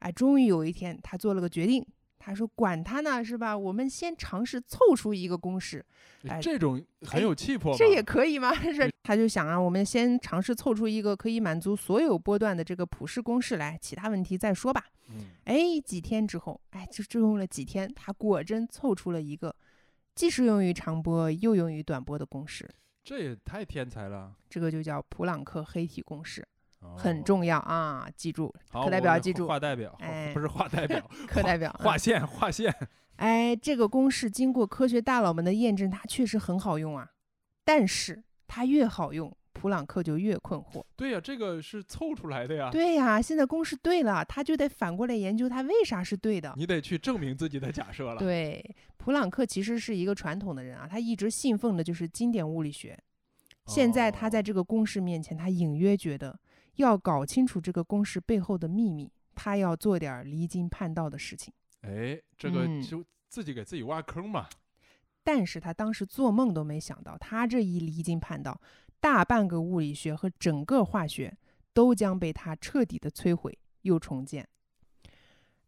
哎，终于有一天他做了个决定，他说管他呢是吧，我们先尝试凑出一个公式，哎这种很哎有气魄嘛。这也可以吗？是，他就想啊，我们先尝试凑出一个可以满足所有波段的这个普适公式来，其他问题再说吧。嗯哎，几天之后，哎，就就用了几天，他果真凑出了一个既适用于长波又用于短波的公式，这也太天才了，这个就叫普朗克黑体公式，哦很重要啊，记住，课代表记住画代表，哎不是画代表，课代表划啊线划线。哎，这个公式经过科学大佬们的验证，它确实很好用啊，但是它越好用，普朗克就越困惑。对呀、这个是凑出来的呀。对呀，现在公式对了，他就得反过来研究它为啥是对的。你得去证明自己的假设了。对，普朗克其实是一个传统的人啊，他一直信奉的就是经典物理学。现在他哦在这个公式面前，他隐约觉得要搞清楚这个公式背后的秘密，他要做点离经叛道的事情。哎，这个嗯就自己给自己挖坑嘛。但是他当时做梦都没想到，他这一离经叛道，大半个物理学和整个化学都将被他彻底的摧毁又重建。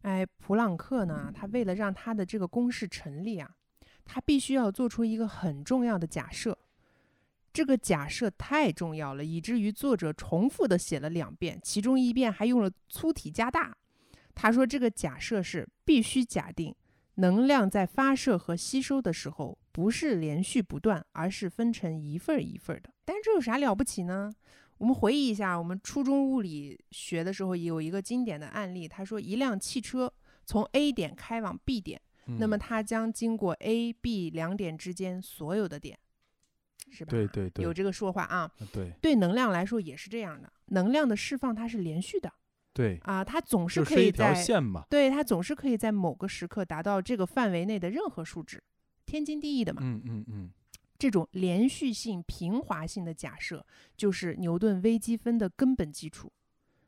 哎，普朗克呢，他为了让他的这个公式成立啊，他必须要做出一个很重要的假设。这个假设太重要了，以至于作者重复的写了两遍，其中一遍还用了粗体加大。他说这个假设是必须假定能量在发射和吸收的时候不是连续不断，而是分成一份儿一份儿的。但这有啥了不起呢？我们回忆一下，我们初中物理学的时候有一个经典的案例，他说一辆汽车从 A 点开往 B 点，那么嗯它将经过 A、B 两点之间所有的点，是吧？对对对，有这个说法啊。对对能量来说也是这样的，能量的释放它是连续的对，啊，它总是可以就是一条在线嘛。对，它总是可以在某个时刻达到这个范围内的任何数值，天经地义的嘛。嗯嗯嗯，这种连续性、平滑性的假设，就是牛顿微积分的根本基础。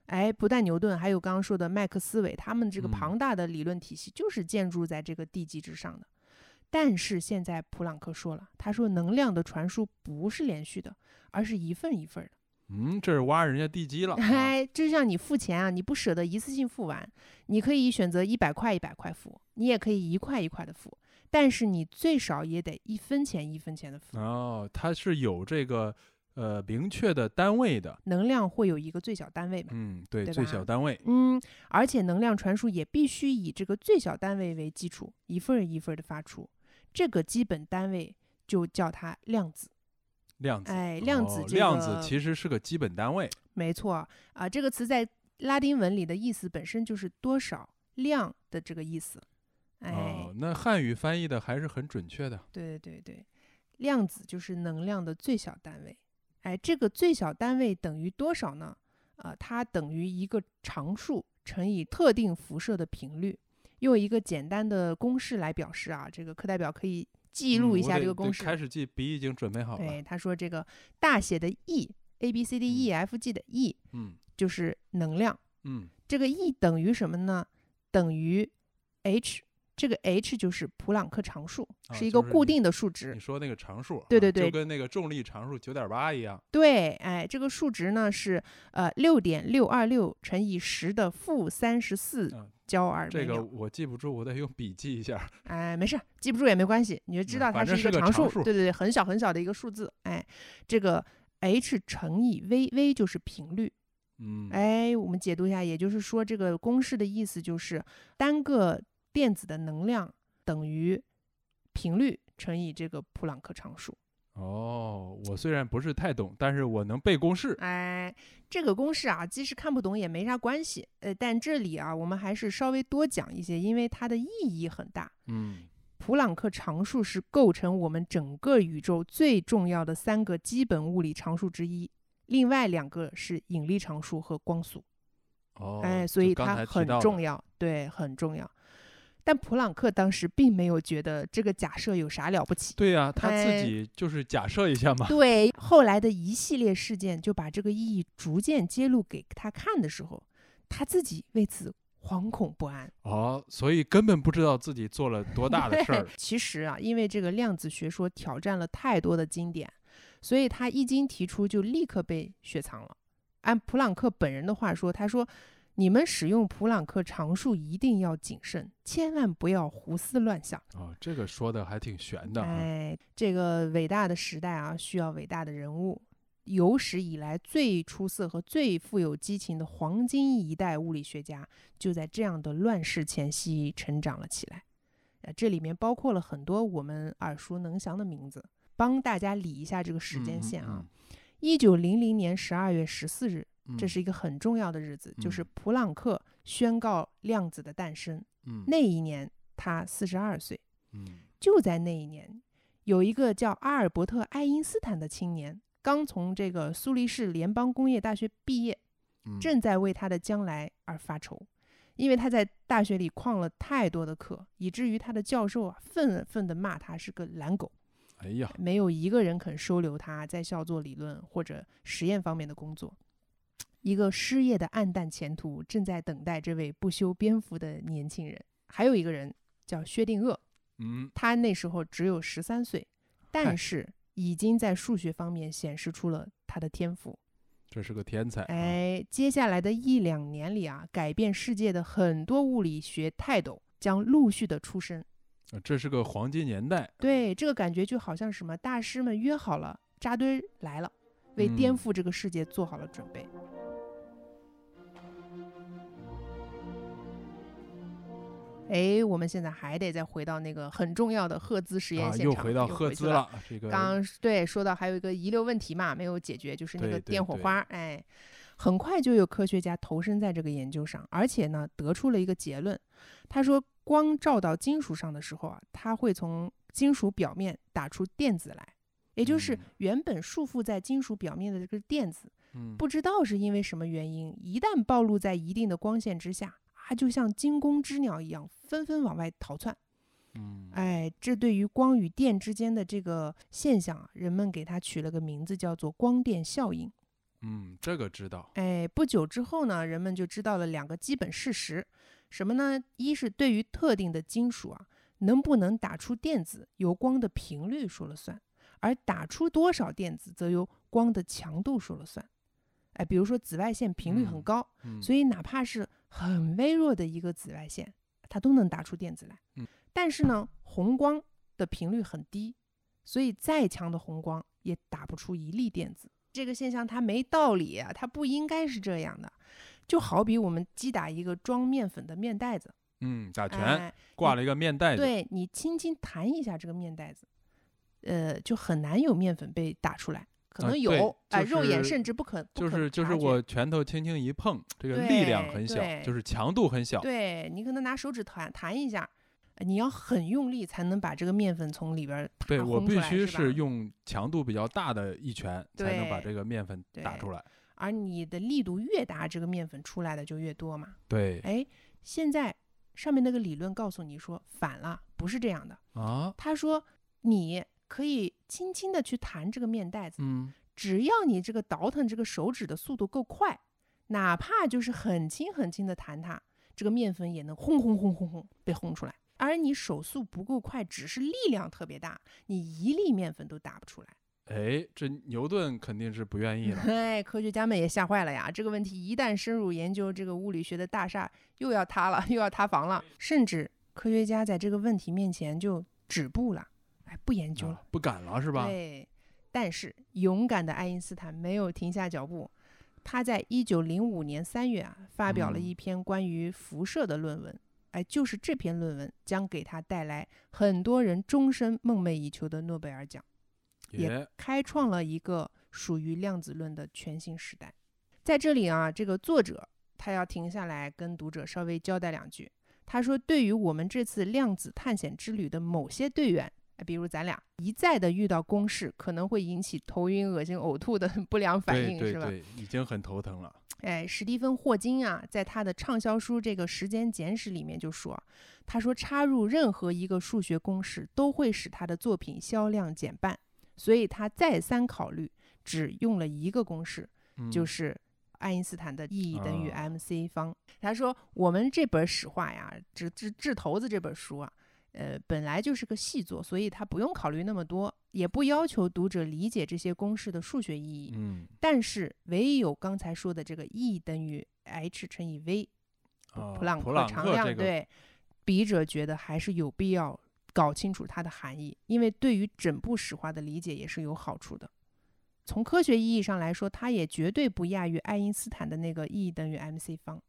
哎，不但牛顿，还有刚刚说的麦克斯韦，他们这个嗯庞大的理论体系就是建筑在这个地基之上的。但是现在普朗克说了，他说能量的传输不是连续的，而是一份一份的。嗯，这是挖人家地基了。嗨哎，就像你付钱啊，你不舍得一次性付完，你可以选择一百块一百块付，你也可以一块一块的付，但是你最少也得一分钱一分钱的付。哦，它是有这个呃明确的单位的。能量会有一个最小单位嘛？嗯，对，最小单位。嗯，而且能量传输也必须以这个最小单位为基础，一份儿一份的发出。这个基本单位就叫它量子。量子，哎量子量子其实是个基本单位。没错啊，这个词在拉丁文里的意思本身就是多少量的这个意思。哎，哦，那汉语翻译的还是很准确的。对对对，量子就是能量的最小单位。哎，这个最小单位等于多少呢？呃，它等于一个常数乘以特定辐射的频率。用一个简单的公式来表示啊，这个课代表可以记录一下这个公式。开始记，笔已经准备好了。对，他说这个大写的 E，A B C D E F G 的 E 嗯就是能量。嗯，这个 E 等于什么呢？等于 h，这个 h 就是普朗克常数，啊是一个固定的数值你。说那个常数，对对对啊就跟那个重力常数九点八一样。对，哎，这个数值呢是呃六点六二六乘以十的负三十四嗯焦耳这个。我记不住，我得用笔记一下。哎，没事，记不住也没关系，你就知嗯道它是一个常数。个常数对对对，很小很小的一个数字。哎，这个 h 乘以 v，v 就是频率。嗯，哎，我们解读一下，也就是说，这个公式的意思就是单个电子的能量等于频率乘以这个普朗克常数。哦，我虽然不是太懂，但是我能背公式。哎，这个公式啊，即使看不懂也没啥关系。呃，但这里啊，我们还是稍微多讲一些，因为它的意义很大。嗯，普朗克常数是构成我们整个宇宙最重要的三个基本物理常数之一，另外两个是引力常数和光速。哦，哎，所以它很重要，对，很重要。但普朗克当时并没有觉得这个假设有啥了不起。对呀、他哎自己就是假设一下嘛。对，后来的一系列事件就把这个意义逐渐揭露给他看的时候，他自己为此惶恐不安。哦，所以根本不知道自己做了多大的事儿。其实啊，因为这个量子学说挑战了太多的经典，所以他一经提出就立刻被雪藏了。按普朗克本人的话说，他说：“你们使用普朗克常数一定要谨慎，千万不要胡思乱想。哦，这个说的还挺玄的啊。哎，这个伟大的时代啊，需要伟大的人物。有史以来最出色和最富有激情的黄金一代物理学家，就在这样的乱世前夕成长了起来。呃，这里面包括了很多我们耳熟能详的名字，帮大家理一下这个时间线啊。一九零零年十二月十四日，嗯，这是一个很重要的日子，就是嗯普朗克宣告量子的诞生。嗯那一年他四十二岁。嗯就在那一年，有一个叫阿尔伯特·爱因斯坦的青年，刚从这个苏黎世联邦工业大学毕业，嗯正在为他的将来而发愁，因为他在大学里旷了太多的课，以至于他的教授啊愤愤地骂他是个懒狗，哎呀，没有一个人肯收留他在校做理论或者实验方面的工作。一个失业的暗淡前途正在等待这位不修边幅的年轻人。还有一个人叫薛定谔，嗯他那时候只有十三岁，但是已经在数学方面显示出了他的天赋。这是个天才。啊，哎，接下来的一两年里啊，改变世界的很多物理学泰斗将陆续的出生。呃这是个黄金年代。对，这个感觉就好像什么大师们约好了扎堆儿来了，为颠嗯覆这个世界做好了准备。哎，我们现在还得再回到那个很重要的赫兹实验啊，现场，又回到赫兹了。这个刚刚对说到还有一个遗留问题嘛，没有解决，就是那个对对对电火花。哎，很快就有科学家投身在这个研究上，而且呢，得出了一个结论。他说，光照到金属上的时候啊，它会从金属表面打出电子来，也就是嗯原本束缚在金属表面的这个电子，嗯不知道是因为什么原因，一旦暴露在一定的光线之下，啊，就像惊弓之鸟一样，纷纷往外逃窜。嗯，哎，这对于光与电之间的这个现象啊，人们给它取了个名字，叫做光电效应。嗯，这个知道。哎，不久之后呢，人们就知道了两个基本事实，什么呢？一是对于特定的金属啊，能不能打出电子，由光的频率说了算；而打出多少电子，则由光的强度说了算。哎，比如说紫外线频率很嗯高，嗯，所以哪怕是很微弱的一个紫外线，它都能打出电子来。嗯，但是呢，红光的频率很低，所以再强的红光也打不出一粒电子。这个现象它没道理啊，它不应该是这样的。就好比我们击打一个装面粉的面袋子，嗯，打拳哎，挂了一个面袋子。对你轻轻弹一下这个面袋子，呃，就很难有面粉被打出来。可能有，哎、就肉眼甚至不可，就是就是我拳头轻轻一碰，这个力量很小，就是强度很小。对你可能拿手指弹弹一下，呃你要很用力才能把这个面粉从里边对我必须是用强度比较大的一拳才能把这个面粉打出来。而你的力度越大，这个面粉出来的就越多嘛。对哎，现在上面那个理论告诉你说反了，不是这样的。啊，他说你可以轻轻的去弹这个面袋子，嗯，只要你这个倒腾这个手指的速度够快，哪怕就是很轻很轻的弹它，这个面粉也能轰轰轰轰轰被轰出来。而你手速不够快，只是力量特别大，你一粒面粉都打不出来。哎，这牛顿肯定是不愿意了。哎，科学家们也吓坏了呀！这个问题一旦深入研究，这个物理学的大厦又要塌了，又要塌房了。甚至科学家在这个问题面前就止步了，哎，不研究了。啊不敢了是吧？对，但是勇敢的爱因斯坦没有停下脚步，他在一九零五年三月啊，发表了嗯一篇关于辐射的论文。哎，就是这篇论文将给他带来很多人终身梦寐以求的诺贝尔奖。也也开创了一个属于量子论的全新时代。在这里啊，这个作者他要停下来跟读者稍微交代两句。他说，对于我们这次量子探险之旅的某些队员，哎比如咱俩一再的遇到公式，可能会引起头晕、恶心、呕吐的 不良反应，是吧？对已经很头疼了。哎，史蒂芬·霍金啊，在他的畅销书这个《时间简史》里面就说，他说插入任何一个数学公式都会使他的作品销量减半，所以他再三考虑，只用了一个公式，嗯、就是爱因斯坦的 E 等于啊 mc 方。他说，我们这本史话呀，《指指指头子》这本书啊。呃，本来就是个细作，所以他不用考虑那么多，也不要求读者理解这些公式的数学意义。嗯但是唯有刚才说的这个 E 等于 h 乘以 v，啊，普朗普朗常量，这个对笔者觉得还是有必要搞清楚它的含义，因为对于整部史话的理解也是有好处的。从科学意义上来说，它也绝对不亚于爱因斯坦的那个 E 等于 mc 方，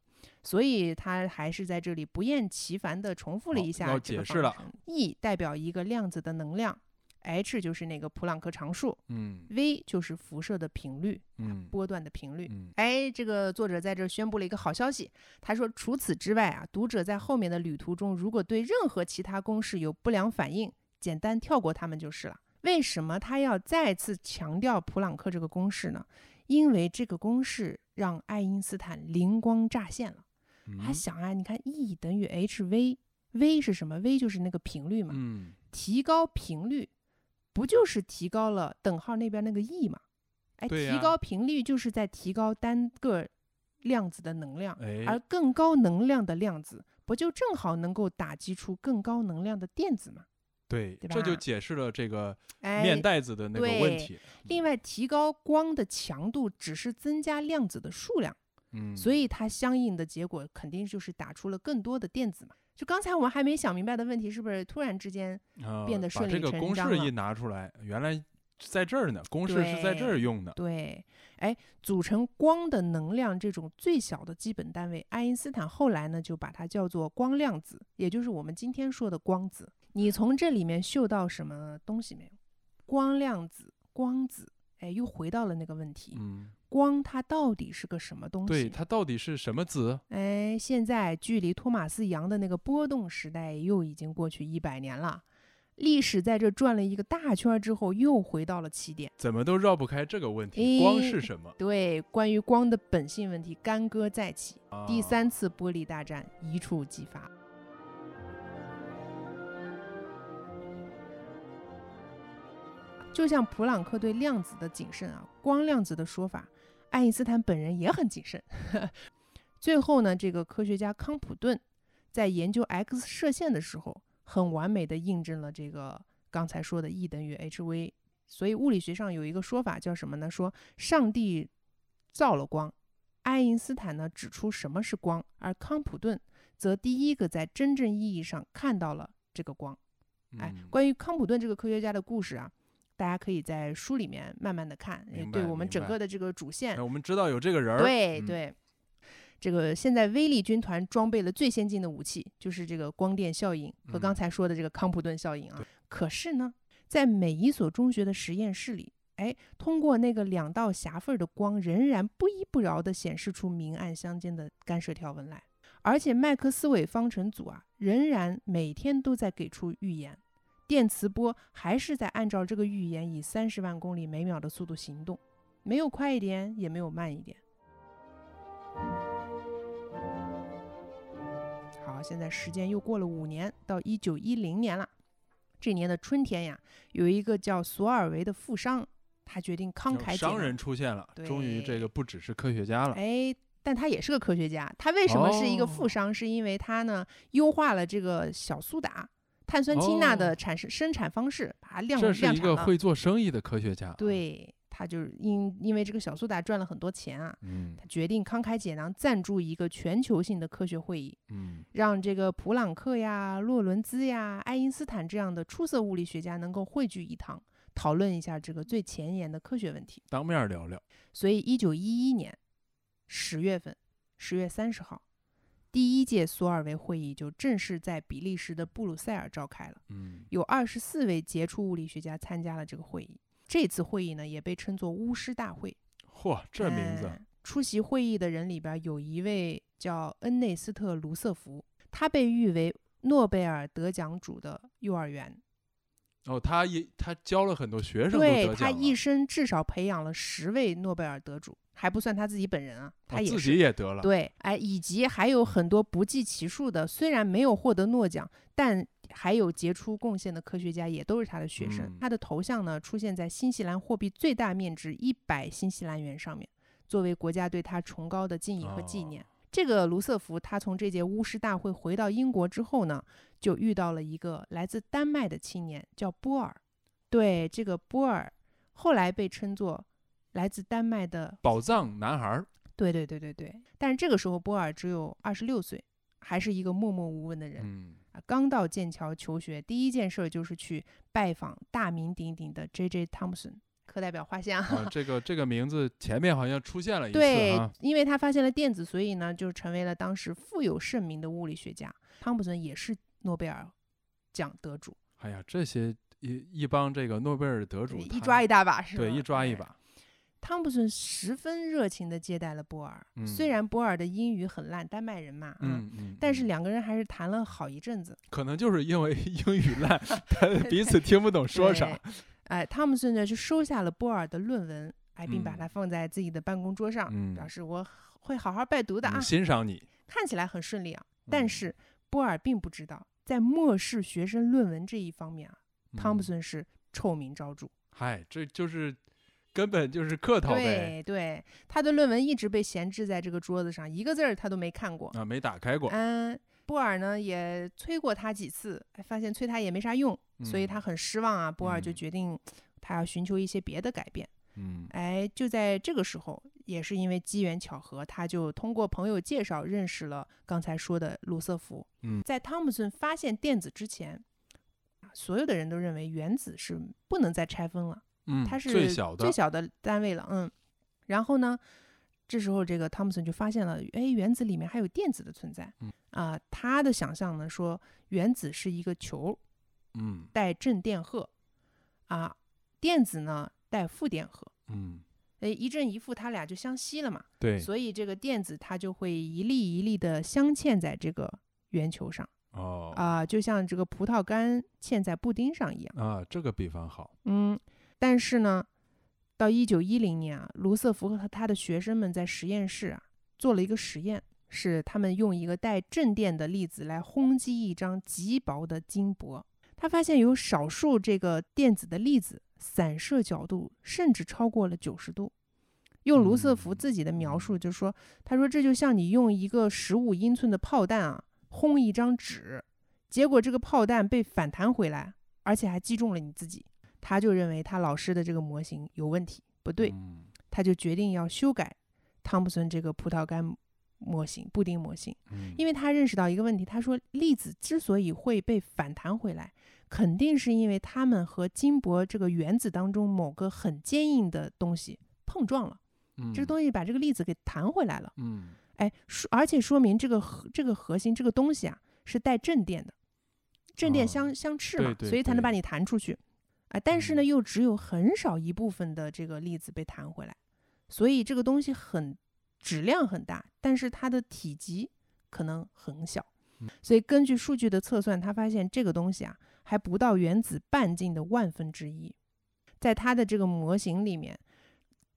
所以他还是在这里不厌其烦地重复了一下这个方程。E 代表一个量子的能量，h 就是那个普朗克常数嗯，v 就是辐射的频率，嗯波段的频率。嗯哎，这个作者在这儿宣布了一个好消息，他说，除此之外啊，读者在后面的旅途中，如果对任何其他公式有不良反应，简单跳过它们就是了。为什么他要再次强调普朗克这个公式呢？因为这个公式让爱因斯坦灵光乍现了。他嗯想啊，你看 E 等于 hv，v 是什么？v 就是那个频率嘛。嗯提高频率，不就是提高了等号那边那个 E 嘛？哎，提高频率就是在提高单个量子的能量，而哎更高能量的量子不就正好能够打击出更高能量的电子吗？对，对这就解释了这个哎，面袋子的那个问对题。另外，提高光的强度只是增加量子的数量，嗯，所以它相应的结果肯定就是打出了更多的电子嘛。就刚才我们还没想明白的问题，是不是突然之间啊变得顺理把这个成章了公式一拿出来，原来在这儿呢，公式是在这儿用的。对，哎，组成光的能量这种最小的基本单位，爱因斯坦后来呢就把它叫做光量子，也就是我们今天说的光子。你从这里面嗅到什么东西没有？光量子、光子，哎，又回到了那个问题，嗯，光它到底是个什么东对，西？它到底是什么子？哎，现在距离托马斯杨的那个波动时代又已经过去一百年了，历史在这转了一个大圈儿之后，又回到了起点。怎么都绕不开这个问题。光是什么？对，关于光的本性问题，干戈再起，第啊三次玻璃大战一触即发。就像普朗克对量子的谨慎啊，光量子的说法，爱因斯坦本人也很谨慎。最后呢，这个科学家康普顿在研究 X 射线的时候，很完美的印证了这个刚才说的 E 等于 hv。所以物理学上有一个说法叫什么呢？说上帝造了光，爱因斯坦呢指出什么是光，而康普顿则第一个在真正意义上看到了这个光。哎，嗯关于康普顿这个科学家的故事啊，大家可以在书里面慢慢的看，也对我们整个的这个主线哎，我们知道有这个人对对，这个现在威力军团装备了最先进的武器，就是这个光电效应和刚嗯才说的这个康普顿效应啊对。可是呢，在每一所中学的实验室里，哎，通过那个两道狭缝儿的光，仍然不依不饶地显示出明暗相间的干涉条纹来。而且麦克斯韦方程组啊，仍然每天都在给出预言，电磁波还是在按照这个预言以三十万公里每秒的速度行动，没有快一点，也没有慢一点。好，现在时间又过了五年，到一九一零年了。这年的春天呀，有一个叫索尔维的富商，他决定慷慨解囊商人出现了，终于这个不只是科学家了，哎，但他也是个科学家。他为什么是一个哦富商？是因为他呢优化了这个小苏打碳酸氢钠的哦产生生产方式，把它量这是一。个会做生意的科学家，，对，他就是因因为这个小苏打赚了很多钱啊，嗯他决定慷慨解囊，赞助一个全球性的科学会议。嗯，让这个普朗克呀、洛伦兹呀、爱因斯坦这样的出色物理学家能够汇聚一堂，讨论一下这个最前沿的科学问题。当面聊聊，所以，一九一一年十月份，十月三十号，第一届索尔维会议就正式在比利时的布鲁塞尔召开了。嗯，有二十四位杰出物理学家参加了这个会议。这次会议呢，也被称作巫师大会。嚯，这名字，哎出席会议的人里边有一位叫恩内斯特·卢瑟福，他被誉为诺贝尔得奖主的幼儿园。哦，他也他教了很多学生对他一生至少培养了十位诺贝尔得主，还不算他自己本人啊，他哦自。己也得了，对，哎，以及还有很多不计其数的，虽然没有获得诺奖，但还有杰出贡献的科学家，也都是他的学生。嗯他的头像呢，出现在新西兰货币最大面值一百新西兰元上面，作为国家对他崇高的敬意和纪念。哦这个卢瑟福，他从这届巫师大会回到英国之后呢，就遇到了一个来自丹麦的青年，叫波尔。对，这个波尔后来被称作来自丹麦的宝藏男孩儿，对对对对对，但是这个时候波尔只有二十六岁，还是一个默默无闻的人、嗯，啊。刚到剑桥求学，第一件事儿就是去拜访大名鼎鼎的 J.J. Thomson，课代表画像。啊，这个这个名字前面好像出现了一次对哈，，因为他发现了电子，所以呢就成为了当时富有盛名的物理学家。汤普森也是诺贝尔奖得主，哎呀，这些一一帮这个诺贝尔得主，一抓一大把是吧？对，一抓一哎把，汤普森十分热情地接待了波尔，嗯虽然波尔的英语很烂，丹麦人嘛，啊嗯嗯，但是嗯两个人还是谈了好一阵子。可能就是因为英语烂，他彼此听不懂说啥对。哎，汤姆森呢就收下了波尔的论文，哎，并把嗯它放在自己的办公桌上，嗯表示我会好好拜读的啊嗯。欣赏你，看起来很顺利啊，但嗯是波尔并不知道，在漠视学生论文这一方面啊，汤嗯姆森是臭名昭著。嗨，这就是根本就是客套呗对对，他的论文一直被闲置在这个桌子上，一个字儿他都没看过。啊，没打开过，嗯，波尔呢也催过他几次，哎，发现催他也没啥用，所以嗯他很失望啊。波尔就嗯决定他要寻求一些别的改变。嗯哎，就在这个时候，也是因为机缘巧合，他就通过朋友介绍认识了刚才说的卢瑟福。嗯在汤姆森发现电子之前，啊所有的人都认为原子是不能再拆分了，嗯，它是最小的，最小的单位了。嗯，然后呢，这时候这个汤姆森就发现了，哎，原子里面还有电子的存在。嗯啊，他的想象呢说，原子是一个球嗯带正电荷，啊，电子呢带负电荷。嗯，哎，一正一负，它俩就相吸了嘛，对，所以这个电子它就会一粒一粒的镶嵌在这个圆球上哦啊、就像这个葡萄干嵌在布丁上一样。啊，这个比方好，嗯，但是呢，到一九一零年啊，卢瑟福和他的学生们在实验室啊做了一个实验，是他们用一个带正电的粒子来轰击一张极薄的金箔。他发现有少数这个电子的粒子散射角度甚至超过了九十度。用卢瑟福嗯自己的描述就说：“他说这就像你用一个十五英寸的炮弹啊轰一张纸，结果这个炮弹被反弹回来，而且还击中了你自己。”他就认为他老师的这个模型有问题，不对，嗯他就决定要修改汤普森这个葡萄干模型、布丁模型。嗯，因为他认识到一个问题，他说粒子之所以会被反弹回来，肯定是因为它们和金箔这个原子当中某个很坚硬的东西碰撞了，这个，东西把这个粒子给弹回来了。嗯哎，说而且说明这个核这个核心这个东西啊是带正电的，正电哦相、相斥嘛，对对对所以才能把你弹出去。哎，但是呢，嗯又只有很少一部分的这个粒子被弹回来，所以这个东西很质量很大，但是它的体积可能很小。嗯所以根据数据的测算，他发现这个东西啊还不到原子半径的万分之一。在它的这个模型里面，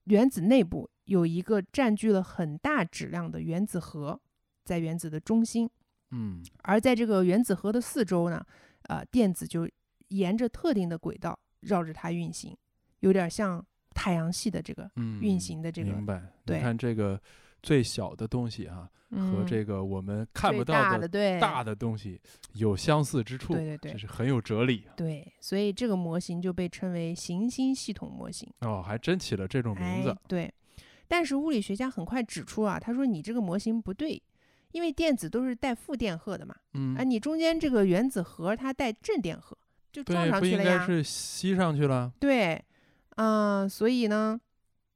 原子内部有一个占据了很大质量的原子核，在原子的中心，嗯而在这个原子核的四周呢，呃，电子就沿着特定的轨道绕着它运行，有点像太阳系的这个嗯，运行的这个明白？对你看这个最小的东西啊，和嗯这个我们看不到的大的东西有相似之处，对对对这是很有哲理对，所以这个模型就被称为行星系统模型。哦，还真起了这种名字哎。对，但是物理学家很快指出啊，他说你这个模型不对，因为电子都是带负电荷的嘛，嗯啊，，你中间这个原子核它带正电荷，就撞对，不应该上去了呀。是吸上去了？对，啊、所以呢，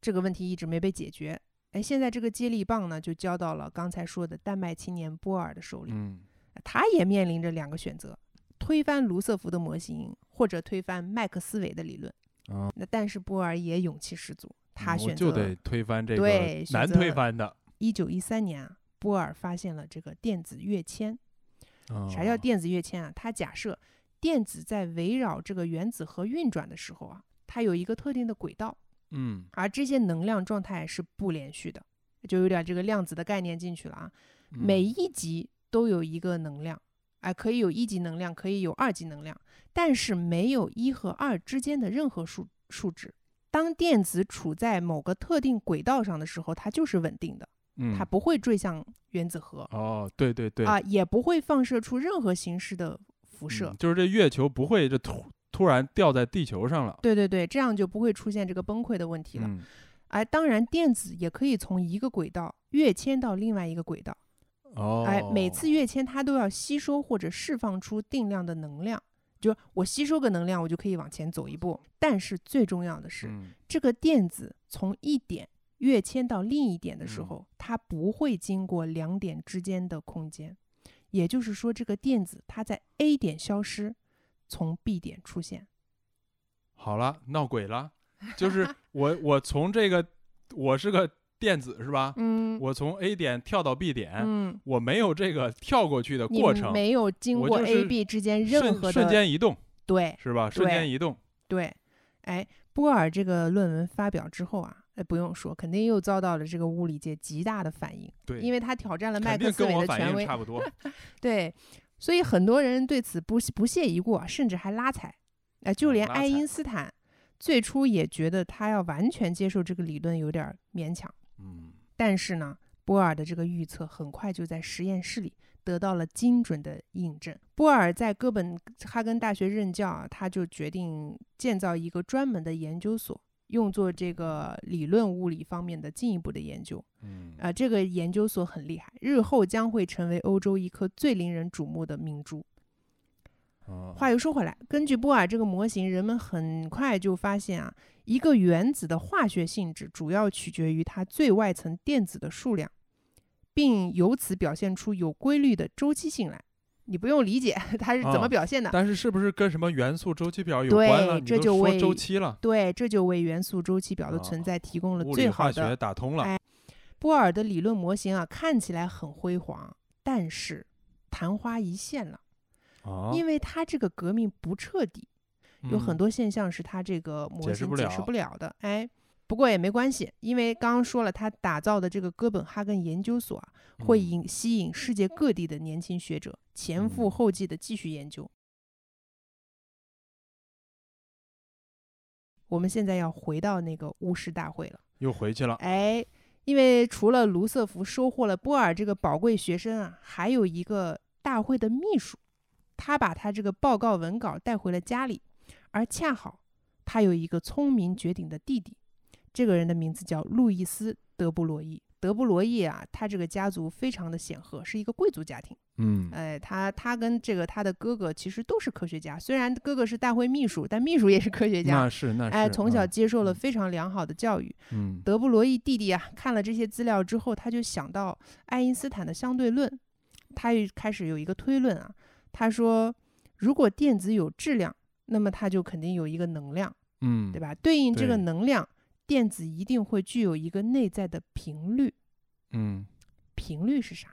这个问题一直没被解决。哎，现在这个接力棒呢，就交到了刚才说的丹麦青年波尔的手里。嗯他也面临着两个选择：推翻卢瑟福的模型，或者推翻麦克斯韦的理论。啊，那但是波尔也勇气十足，他选择就得推翻这个难推择翻的。一九一三年啊，波尔发现了这个电子跃迁。啥哦叫电子跃迁啊？他假设电子在围绕这个原子核运转的时候啊，它有一个特定的轨道，嗯，而这些能量状态是不连续的，就有点这个量子的概念进去了啊。每嗯一级都有一个能量，哎，可以有一级能量，可以有二级能量，但是没有一和二之间的任何数数值。当电子处在某个特定轨道上的时候，它就是稳定的，嗯它不会坠向原子核哦，对对对啊，也不会放射出任何形式的辐射嗯。就是这月球不会这突突然掉在地球上了。对对对，这样就不会出现这个崩溃的问题了。嗯，哎，当然，电子也可以从一个轨道跃迁到另外一个轨道。哦，哎，每次跃迁它都要吸收或者释放出定量的能量，就我吸收个能量，我就可以往前走一步。但是最重要的是，嗯这个电子从一点跃迁到另一点的时嗯候，它不会经过两点之间的空间，也就是说，这个电子它在 A 点消失，从 B 点出现。好了，闹鬼了，就是我我从这个我是个电子是吧？嗯我从 A 点跳到 B 点，嗯，我没有这个跳过去的过程，没有经过 A、B 之间任何的瞬间移动对是吧？瞬间移动，对，哎，波尔这个论文发表之后啊，哎，不用说，肯定又遭到了这个物理界极大的反应，对，因为他挑战了麦克斯韦的权威，应差不多。对，所以很多人对此不不屑一顾，甚至还拉踩，哎，就哦连爱因斯坦最初也觉得他要完全接受这个理论有点儿勉强，嗯，但是呢，波尔的这个预测很快就在实验室里得到了精准的印证。波尔在哥本哈根大学任教啊，他就决定建造一个专门的研究所，用作这个理论物理方面的进一步的研究。嗯啊、这个研究所很厉害，日后将会成为欧洲一颗最令人瞩目的明珠。哦话又说回来，根据波尔这个模型，人们很快就发现啊，一个原子的化学性质主要取决于它最外层电子的数量，并由此表现出有规律的周期性来。你不用理解 它是怎么哦表现的，但是是不是跟什么元素周期表有关了？你都说这就为周期了，对，这就为元素周期表的存哦在提供了最好的理化学打通了。哎波尔的理论模型啊，看起来很辉煌，但是昙花一现了，哦，因为它这个革命不彻底，有很嗯多现象是它这个模型解释不了的。哎，不过也没关系，因为刚刚说了，他打造的这个哥本哈根研究所啊，会嗯引吸引世界各地的年轻学者前赴嗯后继的继续研究。我们现在要回到那个巫师大会了。又回去了。哎，因为除了卢瑟福收获了波尔这个宝贵学生啊，还有一个大会的秘书，他把他这个报告文稿带回了家里，而恰好他有一个聪明绝顶的弟弟，这个人的名字叫路易斯·德布罗意。德布罗意啊，他这个家族非常的显赫，是一个贵族家庭。嗯，哎，他他跟这个他的哥哥其实都是科学家，虽然哥哥是大会秘书，但秘书也是科学家。那是那是。哎，从小嗯接受了非常良好的教育。嗯德布罗意弟弟啊，看了这些资料之后，他就想到爱因斯坦的相对论，他又开始有一个推论啊。他说，如果电子有质量，那么它就肯定有一个能量，嗯，对？吧？对应这个能量，电子一定会具有一个内在的频率。嗯，频率是啥？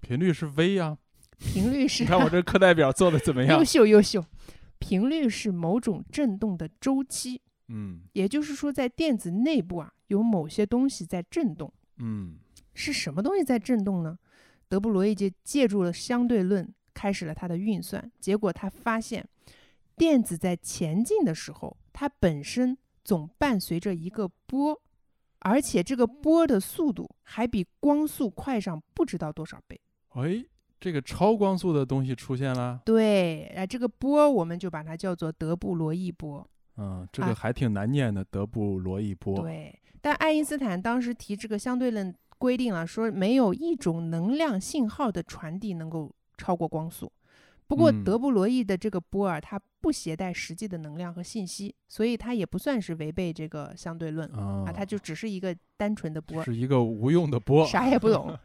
频率是 V 呀。频率是你看我这课代表做的怎么样优？秀优秀。频率是某种振动的周期，嗯也就是说，在电子内部啊，有某些东西在振动。嗯是什么东西在振动呢？德布罗意就借助了相对论，开始了他的运算。结果他发现，电子在前进的时候，它本身总伴随着一个波，而且这个波的速度还比光速快上不知道多少倍。哎，这个超光速的东西出现了。对，哎，这个波我们就把它叫做德布罗意波。嗯，这啊个还挺难念的，德布罗意波。对，但爱因斯坦当时提这个相对论规定了，说没有一种能量信号的传递能够超过光速。不过嗯德布罗意的这个波尔，它不携带实际的能量和信息，所以它也不算是违背这个相对论啊啊，它就只是一个单纯的波儿，是一个无用的波。啥也不懂。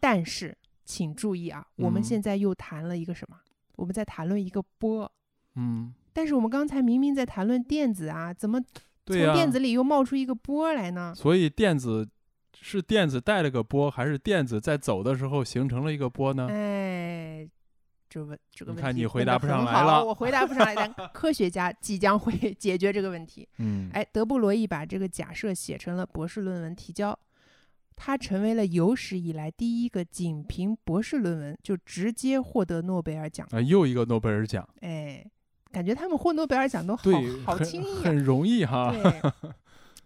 但是请注意啊，我们嗯现在又谈了一个什么？我们在谈论一个波，嗯，但是我们刚才明明在谈论电子啊，怎么、从电子里又冒出一个波来呢？所以电子是电子带了个波，还是电子在走的时候形成了一个波呢？哎，这问这个问题看你回答不上来好了我回答不上来，但 科学家即将会 解决这个问题。嗯，哎，德布罗意把这个假设写成了博士论文提交，他成为了有史以来第一个仅凭博士论文就直接获得诺贝尔奖。啊，又一个诺贝尔奖，哎，感觉他们获诺贝尔奖都好好轻易啊。很容易哈。对，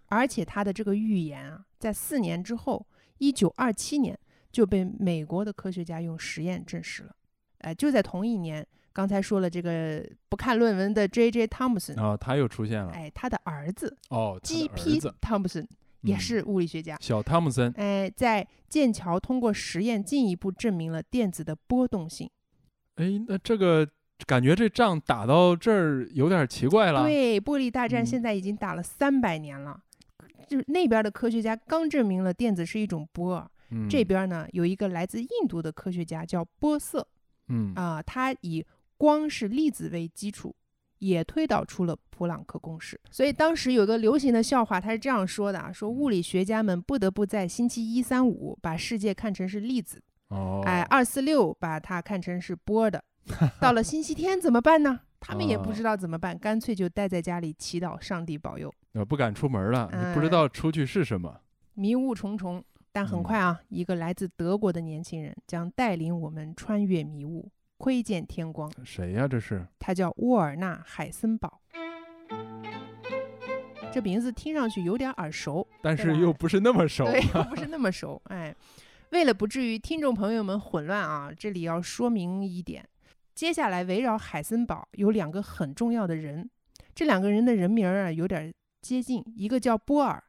而且他的这个预言啊，在四年之后，一九二七年就被美国的科学家用实验证实了。哎、就在同一年，刚才说了这个不看论文的 J.J. 汤姆森，啊，他又出现了。哎，他的儿子哦，他的儿 G.P. 子汤姆森也嗯是物理学家。小汤姆森。哎，在剑桥通过实验进一步证明了电子的波动性。哎，那这个感觉这仗打到这儿有点奇怪了。对，玻璃大战嗯现在已经打了三百年了，就是那边的科学家刚证明了电子是一种波，嗯，这边呢有一个来自印度的科学家叫波瑟嗯啊、他以光是粒子为基础，也推导出了普朗克公式。所以当时有个流行的笑话，他是这样说的啊：说物理学家们不得不在星期一、三、五把世界看成是粒子，哦，哎，二四六把它看成是波的。到了星期天怎么办呢？他们也不哦知道怎么办，干脆就待在家里祈祷上帝保佑。呃不敢出门了，你不知哎道出去是什么。迷雾重重，但很嗯快啊，一个来自德国的年轻人将带领我们穿越迷雾，窥见天光。谁呀、这是？他叫沃尔纳·海森堡。这名字听上去有点耳熟，但是又不是那么熟。对，又不 是那么熟。哎，为了不至于听众朋友们混乱啊，这里要说明一点：接下来围绕海森堡有两个很重要的人，这两个人的人名儿啊有点接近，一个叫波尔，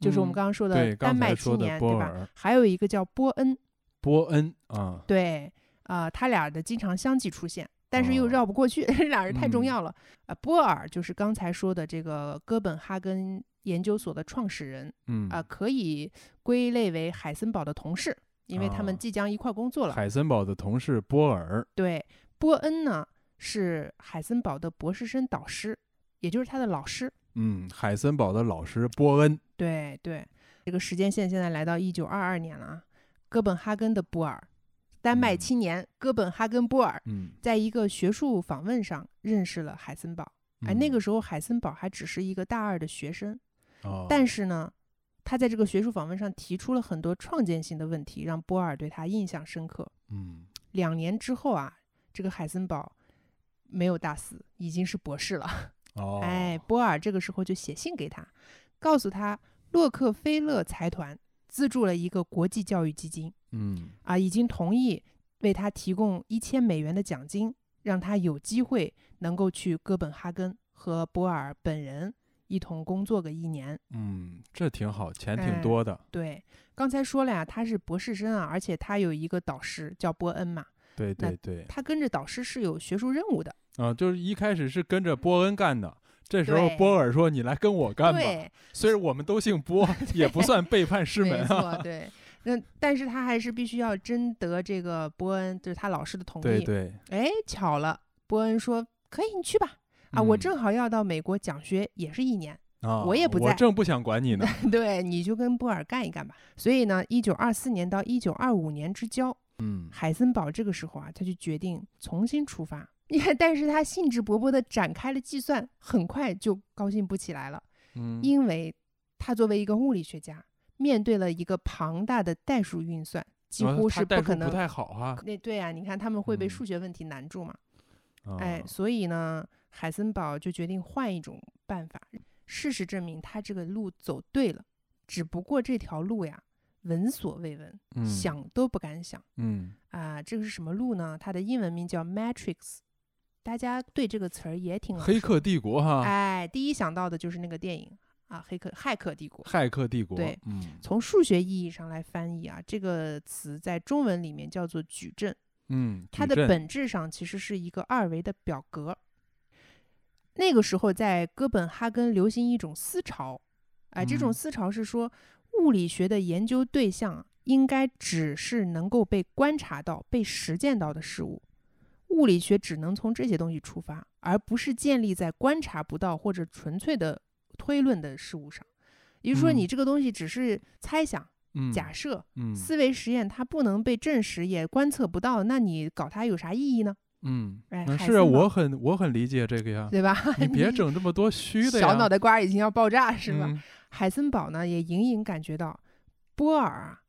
就是我们嗯刚刚说的丹麦青年，对吧？还有一个叫波恩，波恩啊，对，啊、他俩的经常相继出现，但是又哦绕不过去，这 俩人太重嗯要了。啊、波尔就是刚才说的这个哥本哈根研究所的创始人，嗯啊、可以归类为海森堡的同事，因为他们啊即将一块工作了。海森堡的同事波尔，对，波恩呢是海森堡的博士生导师，也就是他的老师。嗯，海森堡的老师波恩，对对，这个时间线现在来到一九二二年了啊，哥本哈根的波尔，丹麦嗯青年哥本哈根波尔。嗯，在一个学术访问上认识了海森堡。哎，那个嗯时候海森堡还只是一个大二的学生，哦，但是呢，他在这个学术访问上提出了很多创建性的问题，让波尔对他印象深刻。嗯，两年之后啊，这个海森堡没有大四，已经是博士了。哦，哎，波尔这个时候就写信给他，告诉他洛克菲勒财团资助了一个国际教育基金，嗯啊，已经同意为他提供一千美元的奖金，让他有机会能够去哥本哈根和波尔本人一同工作个一年。嗯，这挺好，钱哎挺多的。对，刚才说了呀，他是博士生啊，而且他有一个导师叫波恩嘛，对对对，他跟着导师是有学术任务的。啊，就是一开始是跟着波恩干的，这时候波尔说：“你来跟我干吧。对，”虽然我们都姓波，也不算背叛师门啊。对。那但是他还是必须要征得这个波恩，就是他老师的同意。对对，哎，巧了，波恩说可以，你去吧。啊，我嗯正好要到美国讲学，也是一年。啊，我也不在我正不想管你呢。对，你就跟波尔干一干吧。所以呢，一九二四年到一九二五年之交，嗯海森堡这个时候啊，他就决定重新出发。你看，但是他兴致勃勃地展开了计算，很快就高兴不起来了，嗯，因为他作为一个物理学家，面对了一个庞大的代数运算，几啊乎是不可能。不太好啊。那对啊，你看他们会被嗯数学问题难住嘛？啊哎，所以呢，海森堡就决定换一种办法。事实证明，他这个路走对了，只不过这条路呀，闻所未闻，嗯想都不敢想嗯啊！这个是什么路呢？它的英文名叫 Matrix，大家对这个词儿也挺黑客帝国哈，哎，第一想到的就是那个电影啊，《黑客骇客帝国》。骇客帝国。对嗯从数学意义上来翻译啊，这个词在中文里面叫做矩阵。嗯，它的本质上其实是一个二维的表格。那个时候在哥本哈根流行一种思潮，哎、这种嗯思潮是说物理学的研究对象应该只是能够被观察到、被实践到的事物，物理学只能从这些东西出发，而不是建立在观察不到或者纯粹的推论的事物上。也就是说，嗯你这个东西只是猜想、嗯假设、嗯思维实验，它不能被证实，也观测不到，那你搞它有啥意义呢？嗯，哎是啊我很我很理解这个呀。对吧？你别整这么多虚的呀。小脑袋瓜已经要爆炸是吧？嗯海森堡呢也隐隐感觉到，波尔啊，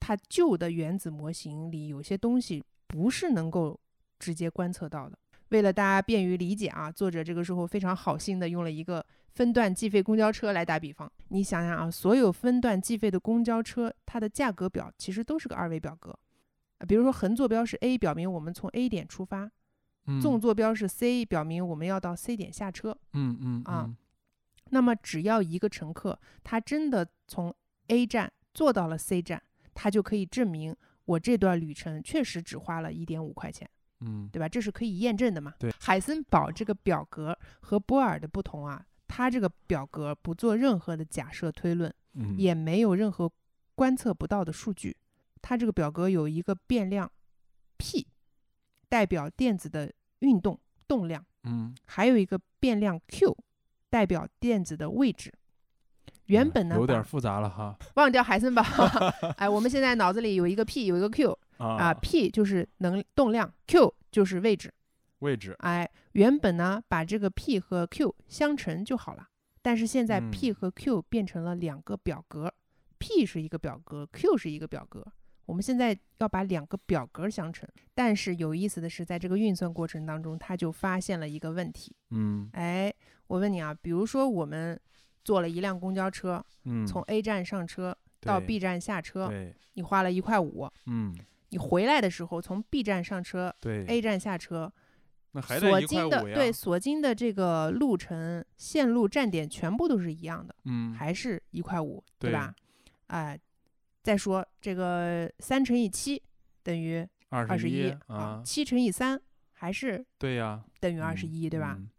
他旧的原子模型里有些东西不是能够直接观测到的。为了大家便于理解啊，作者这个时候非常好心的用了一个分段计费公交车来打比方。你想想啊，所有分段计费的公交车，它的价格表其实都是个二维表格。啊比如说横坐标是 A，表明我们从 A 点出发；嗯纵坐标是 C，表明我们要到 C 点下车。嗯嗯啊嗯那么只要一个乘客他真的从 A 站坐到了 C 站，他就可以证明我这段旅程确实只花了一点五块钱，嗯对吧？这是可以验证的嘛？对。海森堡这个表格和波尔的不同啊，他这个表格不做任何的假设推论，嗯，也没有任何观测不到的数据。它这个表格有一个变量 p，代表电子的运动动量。嗯还有一个变量 q，代表电子的位置。原嗯本呢，把有点复杂了哈忘掉海森堡，哎，我们现在脑子里有一个 p，有一个 q 啊啊，p 就是能动量，q 就是位置。位置哎，原本呢，把这个 p 和 q 相乘就好了，但是现在嗯 p 和 q 变成了两个表格，p 是一个表格，q 是一个表格。我们现在要把两个表格相乘，但是有意思的是，在这个运算过程当中，他就发现了一个问题。嗯哎，我问你啊，比如说我们坐了一辆公交车，嗯从 A 站上车到 B 站下车，对你花了一块五。嗯你回来的时候从 B 站上车对，A 站下车，那还得所一块五呀经的对所经的这个路程、线路、站点全部都是一样的，嗯还是一块五，对吧？哎、再说这个三乘以七等于二二十一啊七乘以三还是对呀等于二十一，对吧？嗯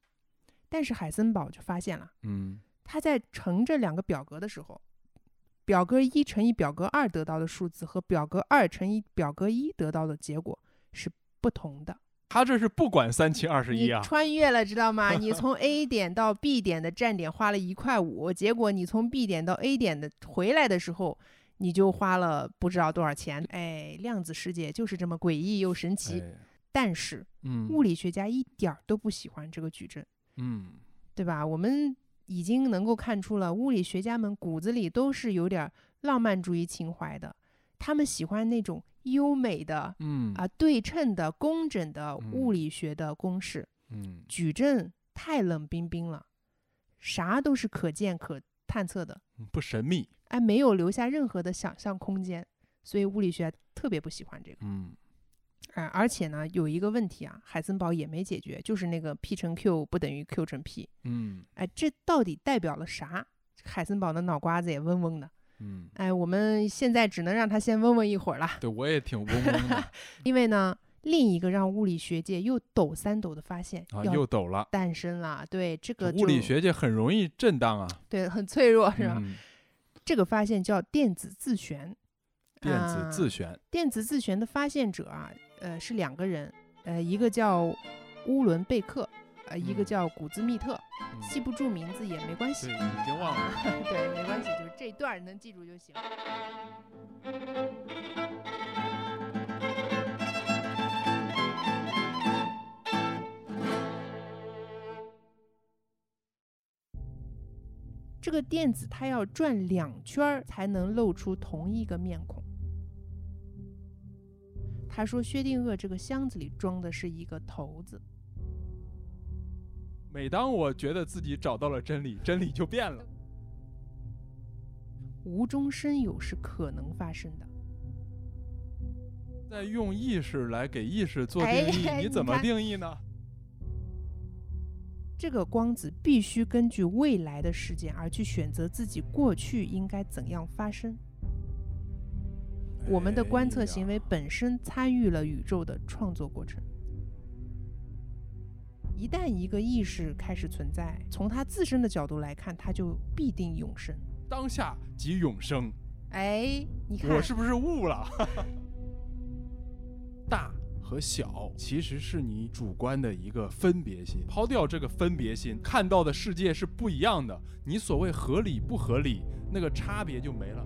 但是海森堡就发现了。嗯他在乘这两个表格的时候，表格一乘以表格二得到的数字和表格二乘以表格一得到的结果是不同的。他这是不管三七二十一啊穿越了，知道吗？你 从 A 点到 B 点的站点花了一块五，结果你从 B 点到 A 点的回来的时候，你就花了不知道多少钱。哎，量子世界就是这么诡异又神奇。哎但是嗯物理学家一点儿都不喜欢这个矩阵。嗯对吧？我们已经能够看出了，物理学家们骨子里都是有点儿浪漫主义情怀的，他们喜欢那种优美的嗯啊、对称的、工整的嗯物理学的公式。嗯矩阵太冷冰冰了，啥都是可见可探测的，嗯不神秘。哎，没有留下任何的想象空间，所以物理学特别不喜欢这个。嗯，啊，而且呢，有一个问题啊，海森堡也没解决，就是那个 p 乘 q 不等于 q 乘 p。嗯哎，这到底代表了啥？海森堡的脑瓜子也嗡嗡的。嗯，哎，我们现在只能让他先嗡嗡一会儿了，对我也挺嗡嗡的 因为呢，另一个让物理学界又抖三抖的发现啊，又抖了。诞生了。对，这个物理学界很容易震荡啊，对很脆弱，是吧？嗯这个发现叫电子自旋。电子啊自旋。电子自旋的发现者啊，呃，是两个人，呃，一个叫乌伦贝克，呃，一个嗯叫古兹密特，嗯记不住名字也没关系对，，已经忘了。对，没关系，就是这一段能记住就行。这个电子它要转两圈儿才能露出同一个面孔。他说，薛定谔这个箱子里装的是一个骰子。每当我觉得自己找到了真理，真理就变了。无中生有是可能发生的。在用意识来给意识做定义，哎你怎么定义呢？这个光子必须根据未来的事件而去选择自己过去应该怎样发生。我们的观测行为本身参与了宇宙的创作过程。一旦一个意识开始存在，从它自身的角度来看，它就必定永生。当下即永生，哎，你看，我是不是悟了？大和小其实是你主观的一个分别心，抛掉这个分别心，看到的世界是不一样的。你所谓合理不合理，那个差别就没了。